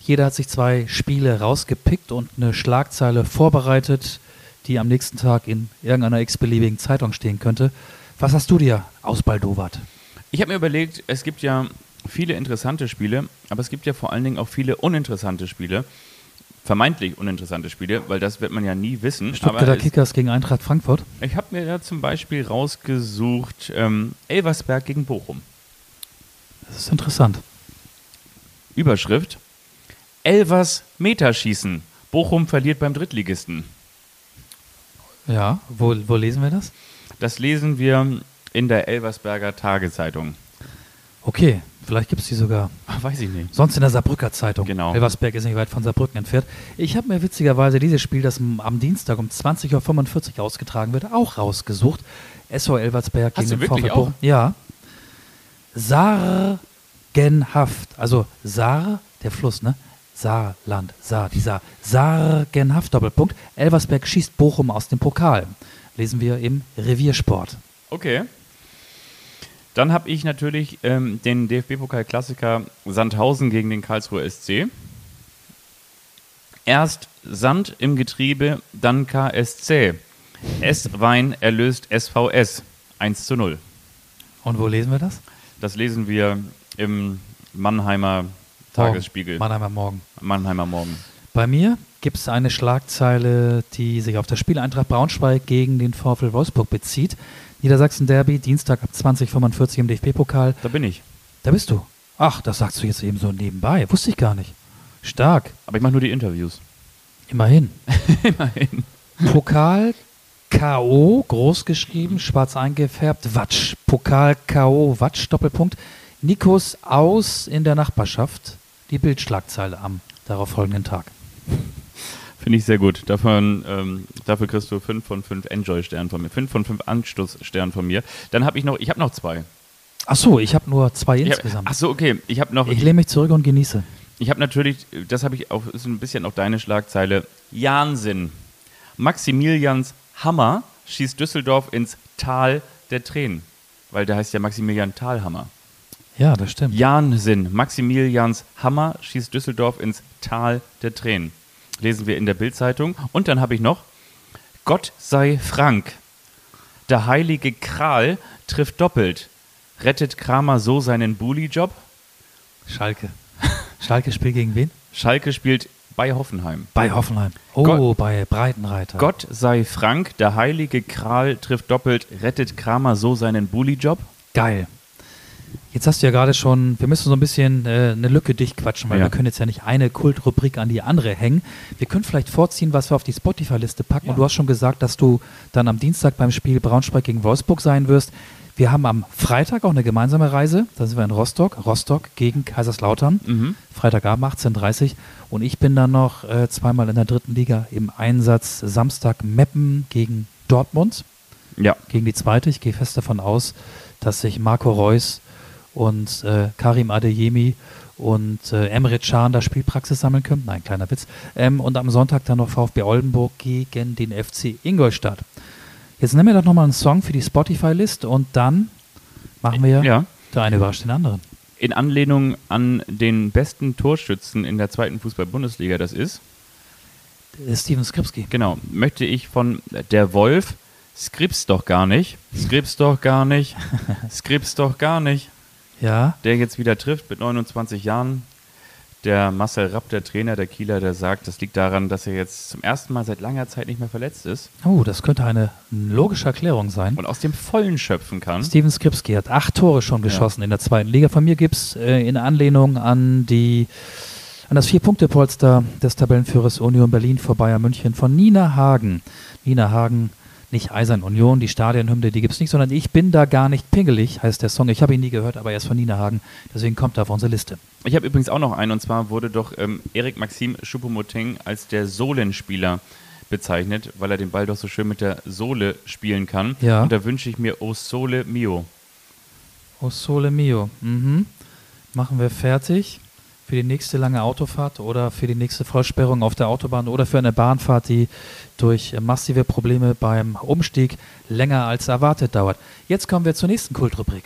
Speaker 2: Jeder hat sich zwei Spiele rausgepickt und eine Schlagzeile vorbereitet, die am nächsten Tag in irgendeiner x-beliebigen Zeitung stehen könnte. Was hast du dir ausbaldowert?
Speaker 3: Ich habe mir überlegt, es gibt ja viele interessante Spiele, aber es gibt ja vor allen Dingen auch viele uninteressante Spiele. Vermeintlich uninteressante Spiele, weil das wird man ja nie wissen.
Speaker 2: Stuttgarter Kickers gegen Eintracht Frankfurt.
Speaker 3: Ich habe mir da zum Beispiel rausgesucht ähm, Elversberg gegen Bochum.
Speaker 2: Das ist interessant.
Speaker 3: Überschrift: Elvers Meterschießen. Bochum verliert beim Drittligisten.
Speaker 2: Ja, wo, wo lesen wir das?
Speaker 3: Das lesen wir in der Elversberger Tagezeitung.
Speaker 2: Okay, vielleicht gibt es die sogar.
Speaker 3: Ach, weiß ich nicht.
Speaker 2: Sonst in der Saarbrücker Zeitung.
Speaker 3: Genau.
Speaker 2: Elversberg ist nicht weit von Saarbrücken entfernt. Ich habe mir witzigerweise dieses Spiel, das am Dienstag um 20.45 Uhr ausgetragen wird, auch rausgesucht. SO Elversberg
Speaker 3: Hast
Speaker 2: gegen
Speaker 3: du
Speaker 2: den
Speaker 3: wirklich
Speaker 2: VfB
Speaker 3: auch?
Speaker 2: Ja. Sargenhaft. Also Saar, der Fluss, ne? Saarland, Saar, die Saar. Sargenhaft, Doppelpunkt. Elversberg schießt Bochum aus dem Pokal. Lesen wir im Reviersport.
Speaker 3: Okay. Dann habe ich natürlich ähm, den DFB-Pokal-Klassiker Sandhausen gegen den Karlsruher SC. Erst Sand im Getriebe, dann KSC. S-Wein erlöst SVS. 1 zu 0.
Speaker 2: Und wo lesen wir das?
Speaker 3: Das lesen wir im Mannheimer Tagesspiegel.
Speaker 2: Morgen. Mannheimer Morgen.
Speaker 3: Mannheimer Morgen.
Speaker 2: Bei mir gibt es eine Schlagzeile, die sich auf das Spiel Eintracht Braunschweig gegen den VfL Wolfsburg bezieht. Niedersachsen Derby, Dienstag ab 2045 im DFB-Pokal.
Speaker 3: Da bin ich.
Speaker 2: Da bist du. Ach, das sagst du jetzt eben so nebenbei. Wusste ich gar nicht. Stark.
Speaker 3: Aber ich mache nur die Interviews.
Speaker 2: Immerhin.
Speaker 3: Immerhin.
Speaker 2: Pokal K.O. groß geschrieben, schwarz eingefärbt, Watsch. Pokal K.O. Watsch, Doppelpunkt. Nikos aus in der Nachbarschaft. Die Bildschlagzeile am darauf folgenden Tag.
Speaker 3: Finde ich sehr gut. Davon, ähm, dafür kriegst du 5 von 5 Enjoy-Sternen von mir. 5 von 5 Anstoß-Sternen von mir. Dann habe ich noch, ich habe noch zwei.
Speaker 2: Ach so, ich habe nur zwei
Speaker 3: hab,
Speaker 2: insgesamt.
Speaker 3: ach so, okay. Ich habe noch,
Speaker 2: Ich lehne mich zurück und genieße.
Speaker 3: ich habe natürlich, das habe ich auch, ist ein bisschen auch deine Schlagzeile. Jahnsinn. Maximilians Hammer schießt Düsseldorf ins Tal der Tränen. Weil der heißt ja Maximilian Talhammer.
Speaker 2: Ja, das stimmt.
Speaker 3: Jahnsinn. Maximilians Hammer schießt Düsseldorf ins Tal der Tränen. Lesen wir in der Bildzeitung. Und dann habe ich noch Gott sei Frank. Der heilige Kral trifft doppelt. Rettet Kramer so seinen Bully-Job?
Speaker 2: Schalke. Schalke spielt gegen wen?
Speaker 3: Schalke spielt bei Hoffenheim.
Speaker 2: Bei Hoffenheim. Oh,
Speaker 3: Gott-
Speaker 2: bei Breitenreiter.
Speaker 3: Gott sei Frank, der heilige Kral trifft doppelt. Rettet Kramer so seinen Bully-Job?
Speaker 2: Geil. Jetzt hast du ja gerade schon, wir müssen so ein bisschen äh, eine Lücke dicht quatschen, weil
Speaker 3: Ja.
Speaker 2: wir können jetzt ja nicht eine Kultrubrik an die andere hängen. Wir können vielleicht vorziehen, was wir auf die Spotify-Liste packen. Und du hast schon gesagt, dass du dann am Dienstag beim Spiel Braunschweig gegen Wolfsburg sein wirst. Wir haben am Freitag auch eine gemeinsame Reise. Da sind wir in Rostock. Rostock gegen Kaiserslautern.
Speaker 3: Mhm.
Speaker 2: Freitagabend 18.30 Und ich bin dann noch äh, zweimal in der dritten Liga im Einsatz. Samstag Meppen gegen Dortmund
Speaker 3: Ja.
Speaker 2: gegen die zweite. Ich gehe fest davon aus, dass sich Marco Reus und äh, Karim Adeyemi und äh, Emre Can da Spielpraxis sammeln können. Nein, kleiner Witz. Ähm, und am Sonntag dann noch VfB Oldenburg gegen den FC Ingolstadt. Jetzt nimm mir doch nochmal einen Song für die Spotify-List und dann Machen wir.
Speaker 3: Ja.
Speaker 2: Der eine überrascht den anderen.
Speaker 3: In Anlehnung an den besten Torschützen in der zweiten Fußball-Bundesliga, das ist,
Speaker 2: Äh, Steven Skripski.
Speaker 3: genau, möchte ich von der Wolf, Skrips doch gar nicht, Skrips doch gar nicht, Skrips doch gar nicht,
Speaker 2: Ja.
Speaker 3: der jetzt wieder trifft mit 29 Jahren. Der Marcel Rapp, der Trainer der Kieler, der sagt, das liegt daran, dass er jetzt zum ersten Mal seit langer Zeit nicht mehr verletzt ist
Speaker 2: Oh, das könnte eine logische Erklärung sein.
Speaker 3: und aus dem Vollen schöpfen kann.
Speaker 2: Steven Skripski hat acht Tore schon geschossen in der zweiten Liga. Von mir gibt es äh, in Anlehnung an die an das Vier-Punkte-Polster des Tabellenführers Union Berlin vor Bayern München von Nina Hagen. Nina Hagen, nicht Eisern Union, die Stadionhymne, die gibt es nicht, sondern ich bin da gar nicht pingelig, heißt der Song. Ich habe ihn nie gehört, aber er ist von Nina Hagen, deswegen kommt er auf unsere Liste.
Speaker 3: Ich habe übrigens auch noch einen, und zwar wurde doch ähm, Erik Maxim Choupo-Moting als der Sohlenspieler bezeichnet, weil er den Ball doch so schön mit der Sohle spielen kann.
Speaker 2: Ja.
Speaker 3: Und da wünsche ich mir O Sole Mio.
Speaker 2: Oh Sole Mio. Mhm. Machen wir fertig für die nächste lange Autofahrt oder für die nächste Vollsperrung auf der Autobahn oder für eine Bahnfahrt, die durch massive Probleme beim Umstieg länger als erwartet dauert. Jetzt kommen wir zur nächsten Kultrubrik.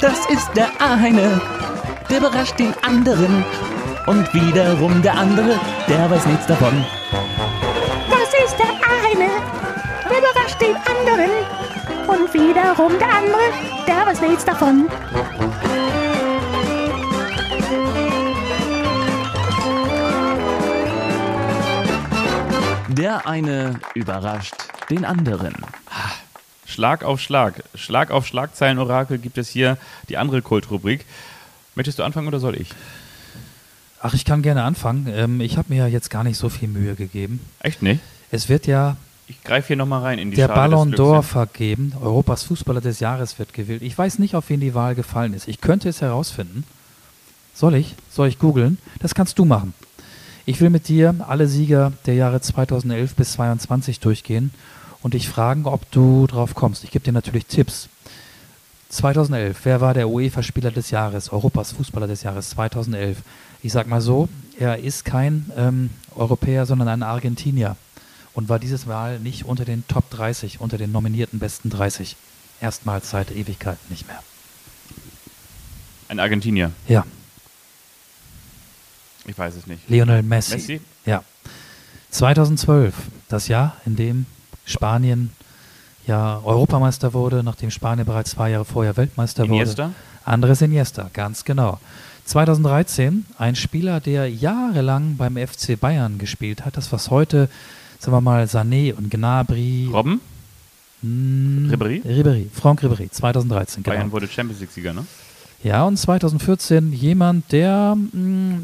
Speaker 1: Das ist der eine, der überrascht den anderen. Und wiederum der andere, der weiß nichts davon.
Speaker 6: Den anderen. Und wiederum der andere, der weiß nichts davon.
Speaker 1: Der eine überrascht den anderen.
Speaker 3: Schlag auf Schlag. Schlag auf Schlagzeilenorakel gibt es hier die andere Kultrubrik. Möchtest du anfangen oder soll ich?
Speaker 2: Ach, ich kann gerne anfangen. Ähm, ich habe mir ja jetzt gar nicht so viel Mühe gegeben.
Speaker 3: Echt nicht?
Speaker 2: Es wird ja
Speaker 3: Ich greife hier nochmal rein in die
Speaker 2: der
Speaker 3: Schale
Speaker 2: Ballon d'Or vergeben. Europas Fußballer des Jahres wird gewählt. Ich weiß nicht, auf wen die Wahl gefallen ist. Ich könnte es herausfinden. Soll ich? Soll ich googeln? Das kannst du machen. Ich will mit dir alle Sieger der Jahre 2011 bis 2022 durchgehen und dich fragen, ob du drauf kommst. Ich gebe dir natürlich Tipps. 2011, wer war der UEFA-Spieler des Jahres, Europas Fußballer des Jahres 2011? Ich sag mal so, er ist kein ähm, Europäer, sondern ein Argentinier und war dieses Mal nicht unter den Top 30, unter den nominierten besten 30. Erstmals seit Ewigkeit nicht mehr.
Speaker 3: Ein Argentinier.
Speaker 2: Ja,
Speaker 3: Ich weiß es nicht.
Speaker 2: Lionel Messi.
Speaker 3: Messi?
Speaker 2: Ja. 2012, das Jahr, in dem Spanien ja Europameister wurde, nachdem Spanien bereits zwei Jahre vorher Weltmeister
Speaker 3: Iniesta?
Speaker 2: wurde. Andres Iniesta, ganz genau. 2013 ein Spieler, der jahrelang beim FC Bayern gespielt hat, das was heute, sagen wir mal, Sané und Gnabry,
Speaker 3: Robben?
Speaker 2: Mm,
Speaker 3: Ribéry?
Speaker 2: Ribéry, Franck Ribéry, 2013, genau.
Speaker 3: Bayern wurde Champions League-Sieger, ne?
Speaker 2: Ja, und 2014 jemand, der mh,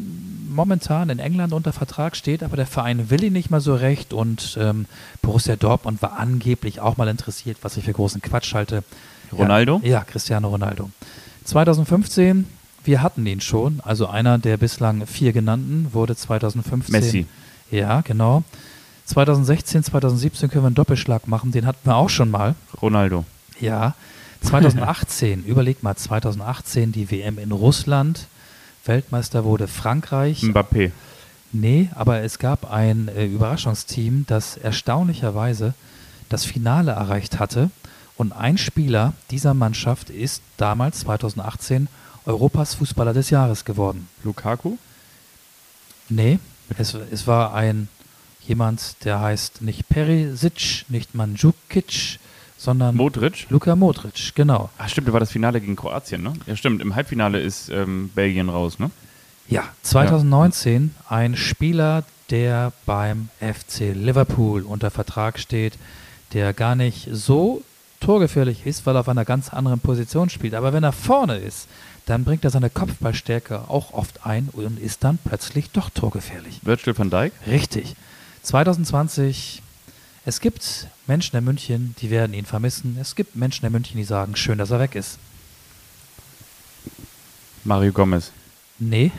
Speaker 2: momentan in England unter Vertrag steht, aber der Verein will ihn nicht mal so recht und ähm, Borussia Dortmund war angeblich auch mal interessiert, was ich für großen Quatsch halte.
Speaker 3: Ronaldo?
Speaker 2: Ja, ja Cristiano Ronaldo. 2015, wir hatten ihn schon, also einer der bislang vier genannten wurde 2015.
Speaker 3: Messi.
Speaker 2: Ja, genau. 2016, 2017 können wir einen Doppelschlag machen, den hatten wir auch schon mal.
Speaker 3: Ronaldo.
Speaker 2: Ja, 2018, überleg mal, 2018 die WM in Russland. Weltmeister wurde Frankreich.
Speaker 3: Mbappé.
Speaker 2: Nee, aber es gab ein äh, Überraschungsteam, das erstaunlicherweise das Finale erreicht hatte. Und ein Spieler dieser Mannschaft ist damals, 2018, Europas Fußballer des Jahres geworden.
Speaker 3: Lukaku?
Speaker 2: Nee, es, es war ein jemand, der heißt nicht Perisic, nicht Mandzukic, sondern
Speaker 3: Modric?
Speaker 2: Luka Modric, genau.
Speaker 3: Ach stimmt, da war das Finale gegen Kroatien, ne? Ja stimmt, im Halbfinale ist ähm, Belgien raus, ne?
Speaker 2: Ja, 2019 ein Spieler, der beim FC Liverpool unter Vertrag steht, der gar nicht so torgefährlich ist, weil er auf einer ganz anderen Position spielt. Aber wenn er vorne ist, dann bringt er seine Kopfballstärke auch oft ein und ist dann plötzlich doch torgefährlich.
Speaker 3: Virgil van Dijk?
Speaker 2: Richtig. 2020, es gibt Menschen in München, die werden ihn vermissen. Es gibt Menschen in München, die sagen, schön, dass er weg ist.
Speaker 3: Mario Gomez.
Speaker 2: Nee.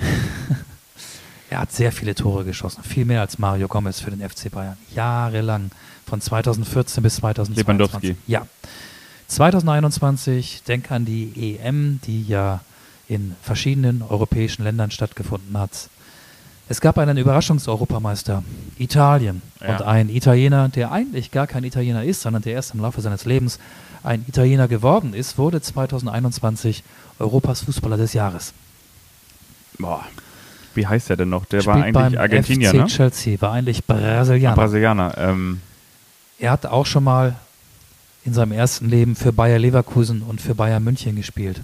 Speaker 2: er hat sehr viele Tore geschossen. Viel mehr als Mario Gomez für den FC Bayern. Jahrelang. Von 2014 bis 2022.
Speaker 3: Lewandowski.
Speaker 2: Ja. 2021, denk an die EM, die ja in verschiedenen europäischen Ländern stattgefunden hat. Es gab einen Überraschungseuropameister, Italien.
Speaker 3: Ja.
Speaker 2: Und ein Italiener, der eigentlich gar kein Italiener ist, sondern der erst im Laufe seines Lebens ein Italiener geworden ist, wurde 2021 Europas Fußballer des Jahres.
Speaker 3: Boah. Wie heißt der denn noch? Der
Speaker 2: Spielt
Speaker 3: war eigentlich
Speaker 2: beim
Speaker 3: Argentinier,
Speaker 2: FC
Speaker 3: ne?
Speaker 2: Chelsea, war eigentlich Brasilianer.
Speaker 3: Brasilianer. Ähm,
Speaker 2: er hat auch schon mal in seinem ersten Leben für Bayer Leverkusen und für Bayern München gespielt.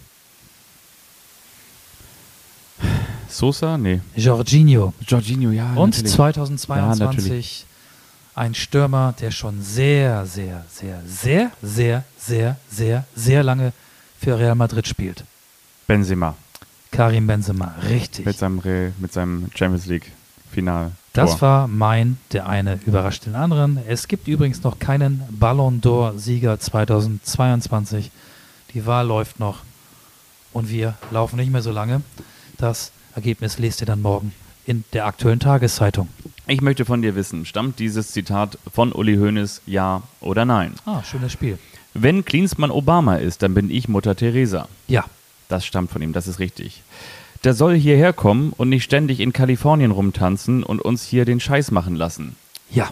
Speaker 3: Sosa? Nee.
Speaker 2: Jorginho.
Speaker 3: Jorginho, ja.
Speaker 2: Und
Speaker 3: natürlich.
Speaker 2: 2022 ein Stürmer, der schon sehr, sehr, sehr, sehr, sehr, sehr, sehr, sehr lange für Real Madrid spielt.
Speaker 3: Benzema.
Speaker 2: Karim Benzema, richtig.
Speaker 3: Mit seinem, Re mit seinem Champions League Final.
Speaker 2: Das war mein, der eine überrascht den anderen. Es gibt übrigens noch keinen Ballon d'Or-Sieger 2022. Die Wahl läuft noch und wir laufen nicht mehr so lange. Das Ergebnis lest ihr dann morgen in der aktuellen Tageszeitung.
Speaker 3: Ich möchte von dir wissen, stammt dieses Zitat von Uli Hoeneß, ja oder nein?
Speaker 2: Ah, schönes Spiel.
Speaker 3: Wenn Klinsmann Obama ist, dann bin ich Mutter Teresa.
Speaker 2: Ja,
Speaker 3: Das stammt von ihm, das ist richtig. Der soll hierher kommen und nicht ständig in Kalifornien rumtanzen und uns hier den Scheiß machen lassen.
Speaker 2: ja.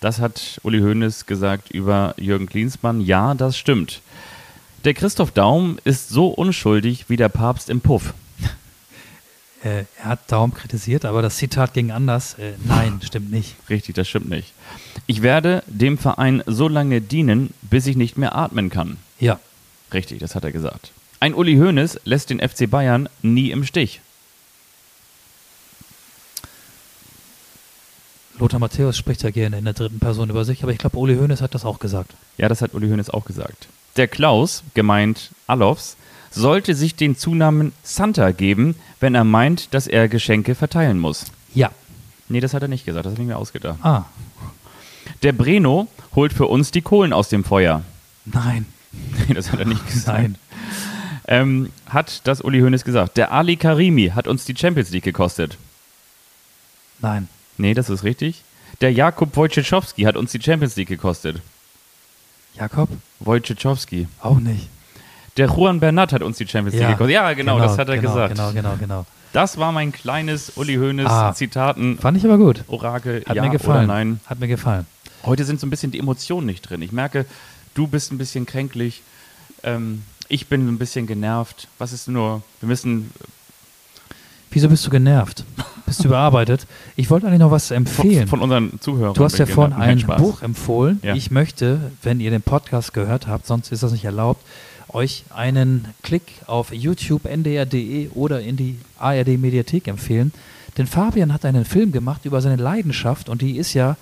Speaker 3: Das hat Uli Hoeneß gesagt über Jürgen Klinsmann. Ja, das stimmt. Der Christoph Daum ist so unschuldig wie der Papst im Puff.
Speaker 2: Äh, er hat Daum kritisiert, aber das Zitat ging anders. Äh, nein, stimmt nicht.
Speaker 3: Richtig, das stimmt nicht. Ich werde dem Verein so lange dienen, bis ich nicht mehr atmen kann.
Speaker 2: Ja,
Speaker 3: Richtig, das hat er gesagt. Ein Uli Hoeneß lässt den FC Bayern nie im Stich.
Speaker 2: Lothar Matthäus spricht ja gerne in der dritten Person über sich, aber ich glaube, Uli Hoeneß hat das auch gesagt.
Speaker 3: Ja, das hat Uli Hoeneß auch gesagt. Der Klaus, gemeint Alofs, sollte sich den Zunamen Santa geben, wenn er meint, dass er Geschenke verteilen muss.
Speaker 2: Ja.
Speaker 3: Nee, das hat er nicht gesagt, das habe ich mir ausgedacht.
Speaker 2: Ah,
Speaker 3: Der Breno holt für uns die Kohlen aus dem Feuer.
Speaker 2: nein.
Speaker 3: Nee, das hat er nicht gesagt.
Speaker 2: Nein.
Speaker 3: Ähm, hat das Uli Hoeneß gesagt. Der Ali Karimi hat uns die Champions League gekostet.
Speaker 2: Nein.
Speaker 3: Nee, das ist richtig. Der Jakub Wojciechowski hat uns die Champions League gekostet.
Speaker 2: Jakob?
Speaker 3: Wojciechowski.
Speaker 2: Auch nicht.
Speaker 3: Der Juan Bernat hat uns die Champions League gekostet. Ja, genau, das hat er
Speaker 2: genau,
Speaker 3: gesagt.
Speaker 2: Genau, genau, genau.
Speaker 3: Das war mein kleines Uli Hoeneß
Speaker 2: Ah.
Speaker 3: Zitaten.
Speaker 2: Fand ich aber gut.
Speaker 3: Orakel,
Speaker 2: Hat
Speaker 3: ja
Speaker 2: mir gefallen.
Speaker 3: oder nein.
Speaker 2: Hat mir gefallen.
Speaker 3: Heute sind so ein bisschen die Emotionen nicht drin. Ich merke, du bist ein bisschen kränklich. Ähm, ich bin ein bisschen genervt. Was ist nur, wir müssen
Speaker 2: Wieso bist du genervt? Bist du überarbeitet? Ich wollte eigentlich noch was
Speaker 3: von,
Speaker 2: empfehlen.
Speaker 3: von unseren Zuhörern.
Speaker 2: Du hast ja vorhin
Speaker 3: Nein,
Speaker 2: ein. Buch empfohlen.
Speaker 3: Ja.
Speaker 2: Ich möchte, wenn ihr den Podcast gehört habt, sonst ist das nicht erlaubt, euch einen Klick auf YouTube, ndr.de oder in die ARD Mediathek empfehlen. Denn Fabian hat einen Film gemacht über seine Leidenschaft und die ist ja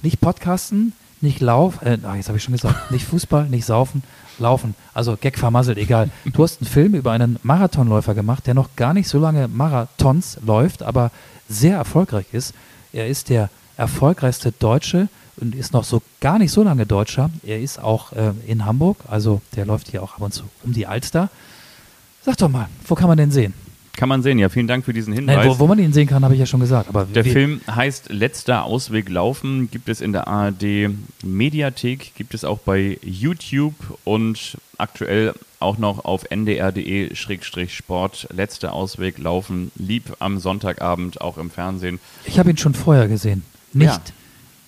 Speaker 2: nicht Podcasten, nicht Lauf, äh, ah, jetzt habe ich schon gesagt, nicht Fußball, nicht Saufen, Laufen. Also Gag vermasselt, egal. Du hast einen Film über einen Marathonläufer gemacht, der noch gar nicht so lange Marathons läuft, aber sehr erfolgreich ist. Er ist der erfolgreichste Deutsche und ist noch so gar nicht so lange Deutscher. Er ist auch äh, in Hamburg, also der läuft hier auch ab und zu um die Alster. Sag doch mal, wo kann man den sehen?
Speaker 3: Kann man sehen, ja. Vielen Dank für diesen Hinweis.
Speaker 2: Nein, wo, wo man ihn sehen kann, habe ich ja schon gesagt. Aber
Speaker 3: Der Film heißt Letzter Ausweg laufen, gibt es in der ARD Mediathek, gibt es auch bei YouTube und aktuell auch noch auf ndr.de-sport. Letzter Ausweg laufen, lieb am Sonntagabend, auch im Fernsehen.
Speaker 2: Ich habe ihn schon vorher gesehen. Nicht
Speaker 3: Ja.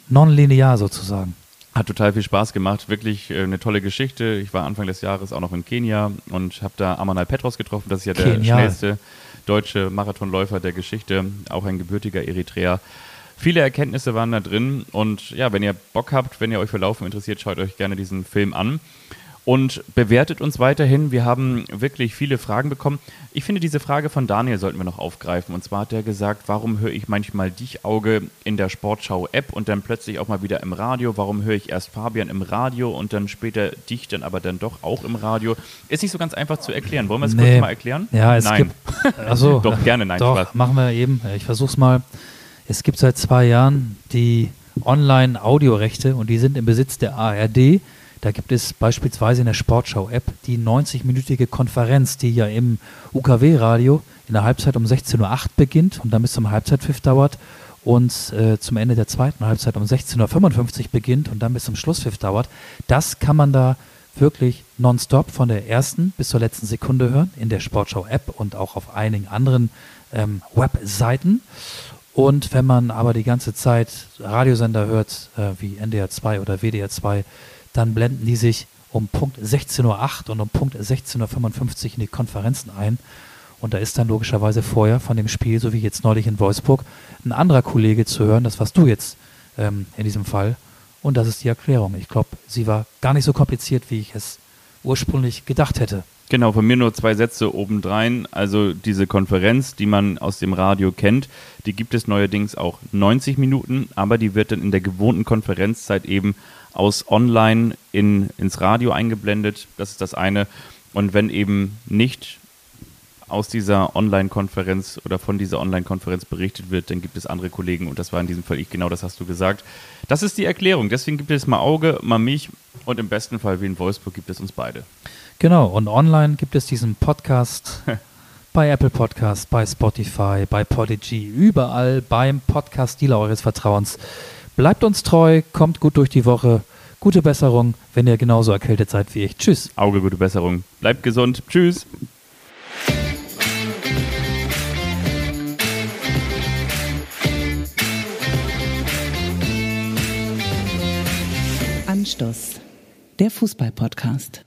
Speaker 2: Non-linear sozusagen.
Speaker 3: Hat total viel Spaß gemacht, wirklich äh, eine tolle Geschichte. Ich war Anfang des Jahres auch noch in Kenia und habe da Amanal Petros getroffen. Das ist ja der
Speaker 2: Genial.
Speaker 3: schnellste deutsche Marathonläufer der Geschichte, auch ein gebürtiger Eritreer. Viele Erkenntnisse waren da drin und ja, wenn ihr Bock habt, wenn ihr euch für Laufen interessiert, schaut euch gerne diesen Film an und bewertet uns weiterhin. Wir haben wirklich viele Fragen bekommen. Ich finde, diese Frage von Daniel sollten wir noch aufgreifen. Und zwar hat er gesagt, warum höre ich manchmal dich Auge in der Sportschau-App und dann plötzlich auch mal wieder im Radio? Warum höre ich erst Fabian im Radio und dann später dich dann aber dann doch auch im Radio? Ist nicht so ganz einfach zu erklären. Wollen wir es
Speaker 2: Nee.
Speaker 3: kurz mal erklären?
Speaker 2: Ja, es
Speaker 3: Nein.
Speaker 2: gibt. Also,
Speaker 3: Doch, gerne, nein,
Speaker 2: Doch,
Speaker 3: Spaß.
Speaker 2: machen wir eben. Ich versuch's mal. Es gibt seit zwei Jahren die Online-Audiorechte und die sind im Besitz der ARD. Da gibt es beispielsweise in der Sportschau-App die 90-minütige Konferenz, die ja im UKW-Radio in der Halbzeit um 16.08 Uhr beginnt und dann bis zum Halbzeitpfiff dauert und äh, zum Ende der zweiten Halbzeit um 16.55 Uhr beginnt und dann bis zum Schlusspfiff dauert. Das kann man da wirklich nonstop von der ersten bis zur letzten Sekunde hören in der Sportschau-App und auch auf einigen anderen ähm, Webseiten. Und wenn man aber die ganze Zeit Radiosender hört, äh, wie NDR 2 oder WDR 2, dann blenden die sich um Punkt 16.08 Uhr und um Punkt 16.55 Uhr in die Konferenzen ein. Und da ist dann logischerweise vorher von dem Spiel, so wie jetzt neulich in Wolfsburg, ein anderer Kollege zu hören, das warst du jetzt ähm, in diesem Fall. Und das ist die Erklärung. Ich glaube, sie war gar nicht so kompliziert, wie ich es ursprünglich gedacht hätte.
Speaker 3: Genau, von mir nur zwei Sätze obendrein. Also diese Konferenz, die man aus dem Radio kennt, die gibt es neuerdings auch 90 Minuten, aber die wird dann in der gewohnten Konferenzzeit eben aus online in, ins Radio eingeblendet. Das ist das eine. Und wenn eben nicht aus dieser Online-Konferenz oder von dieser Online-Konferenz berichtet wird, dann gibt es andere Kollegen und das war in diesem Fall ich, genau das hast du gesagt. Das ist die Erklärung. Deswegen gibt es mal Auge, mal mich und im besten Fall wie in Wolfsburg gibt es uns beide.
Speaker 2: Genau, und online gibt es diesen Podcast bei Apple Podcast, bei Spotify, bei Podigy, überall beim Podcast-Dealer eures Vertrauens. Bleibt uns treu, kommt gut durch die Woche. Gute Besserung, wenn ihr genauso erkältet seid wie ich. Tschüss.
Speaker 3: Auge, gute Besserung. Bleibt gesund. Tschüss.
Speaker 7: Anstoß, der Fußball-Podcast.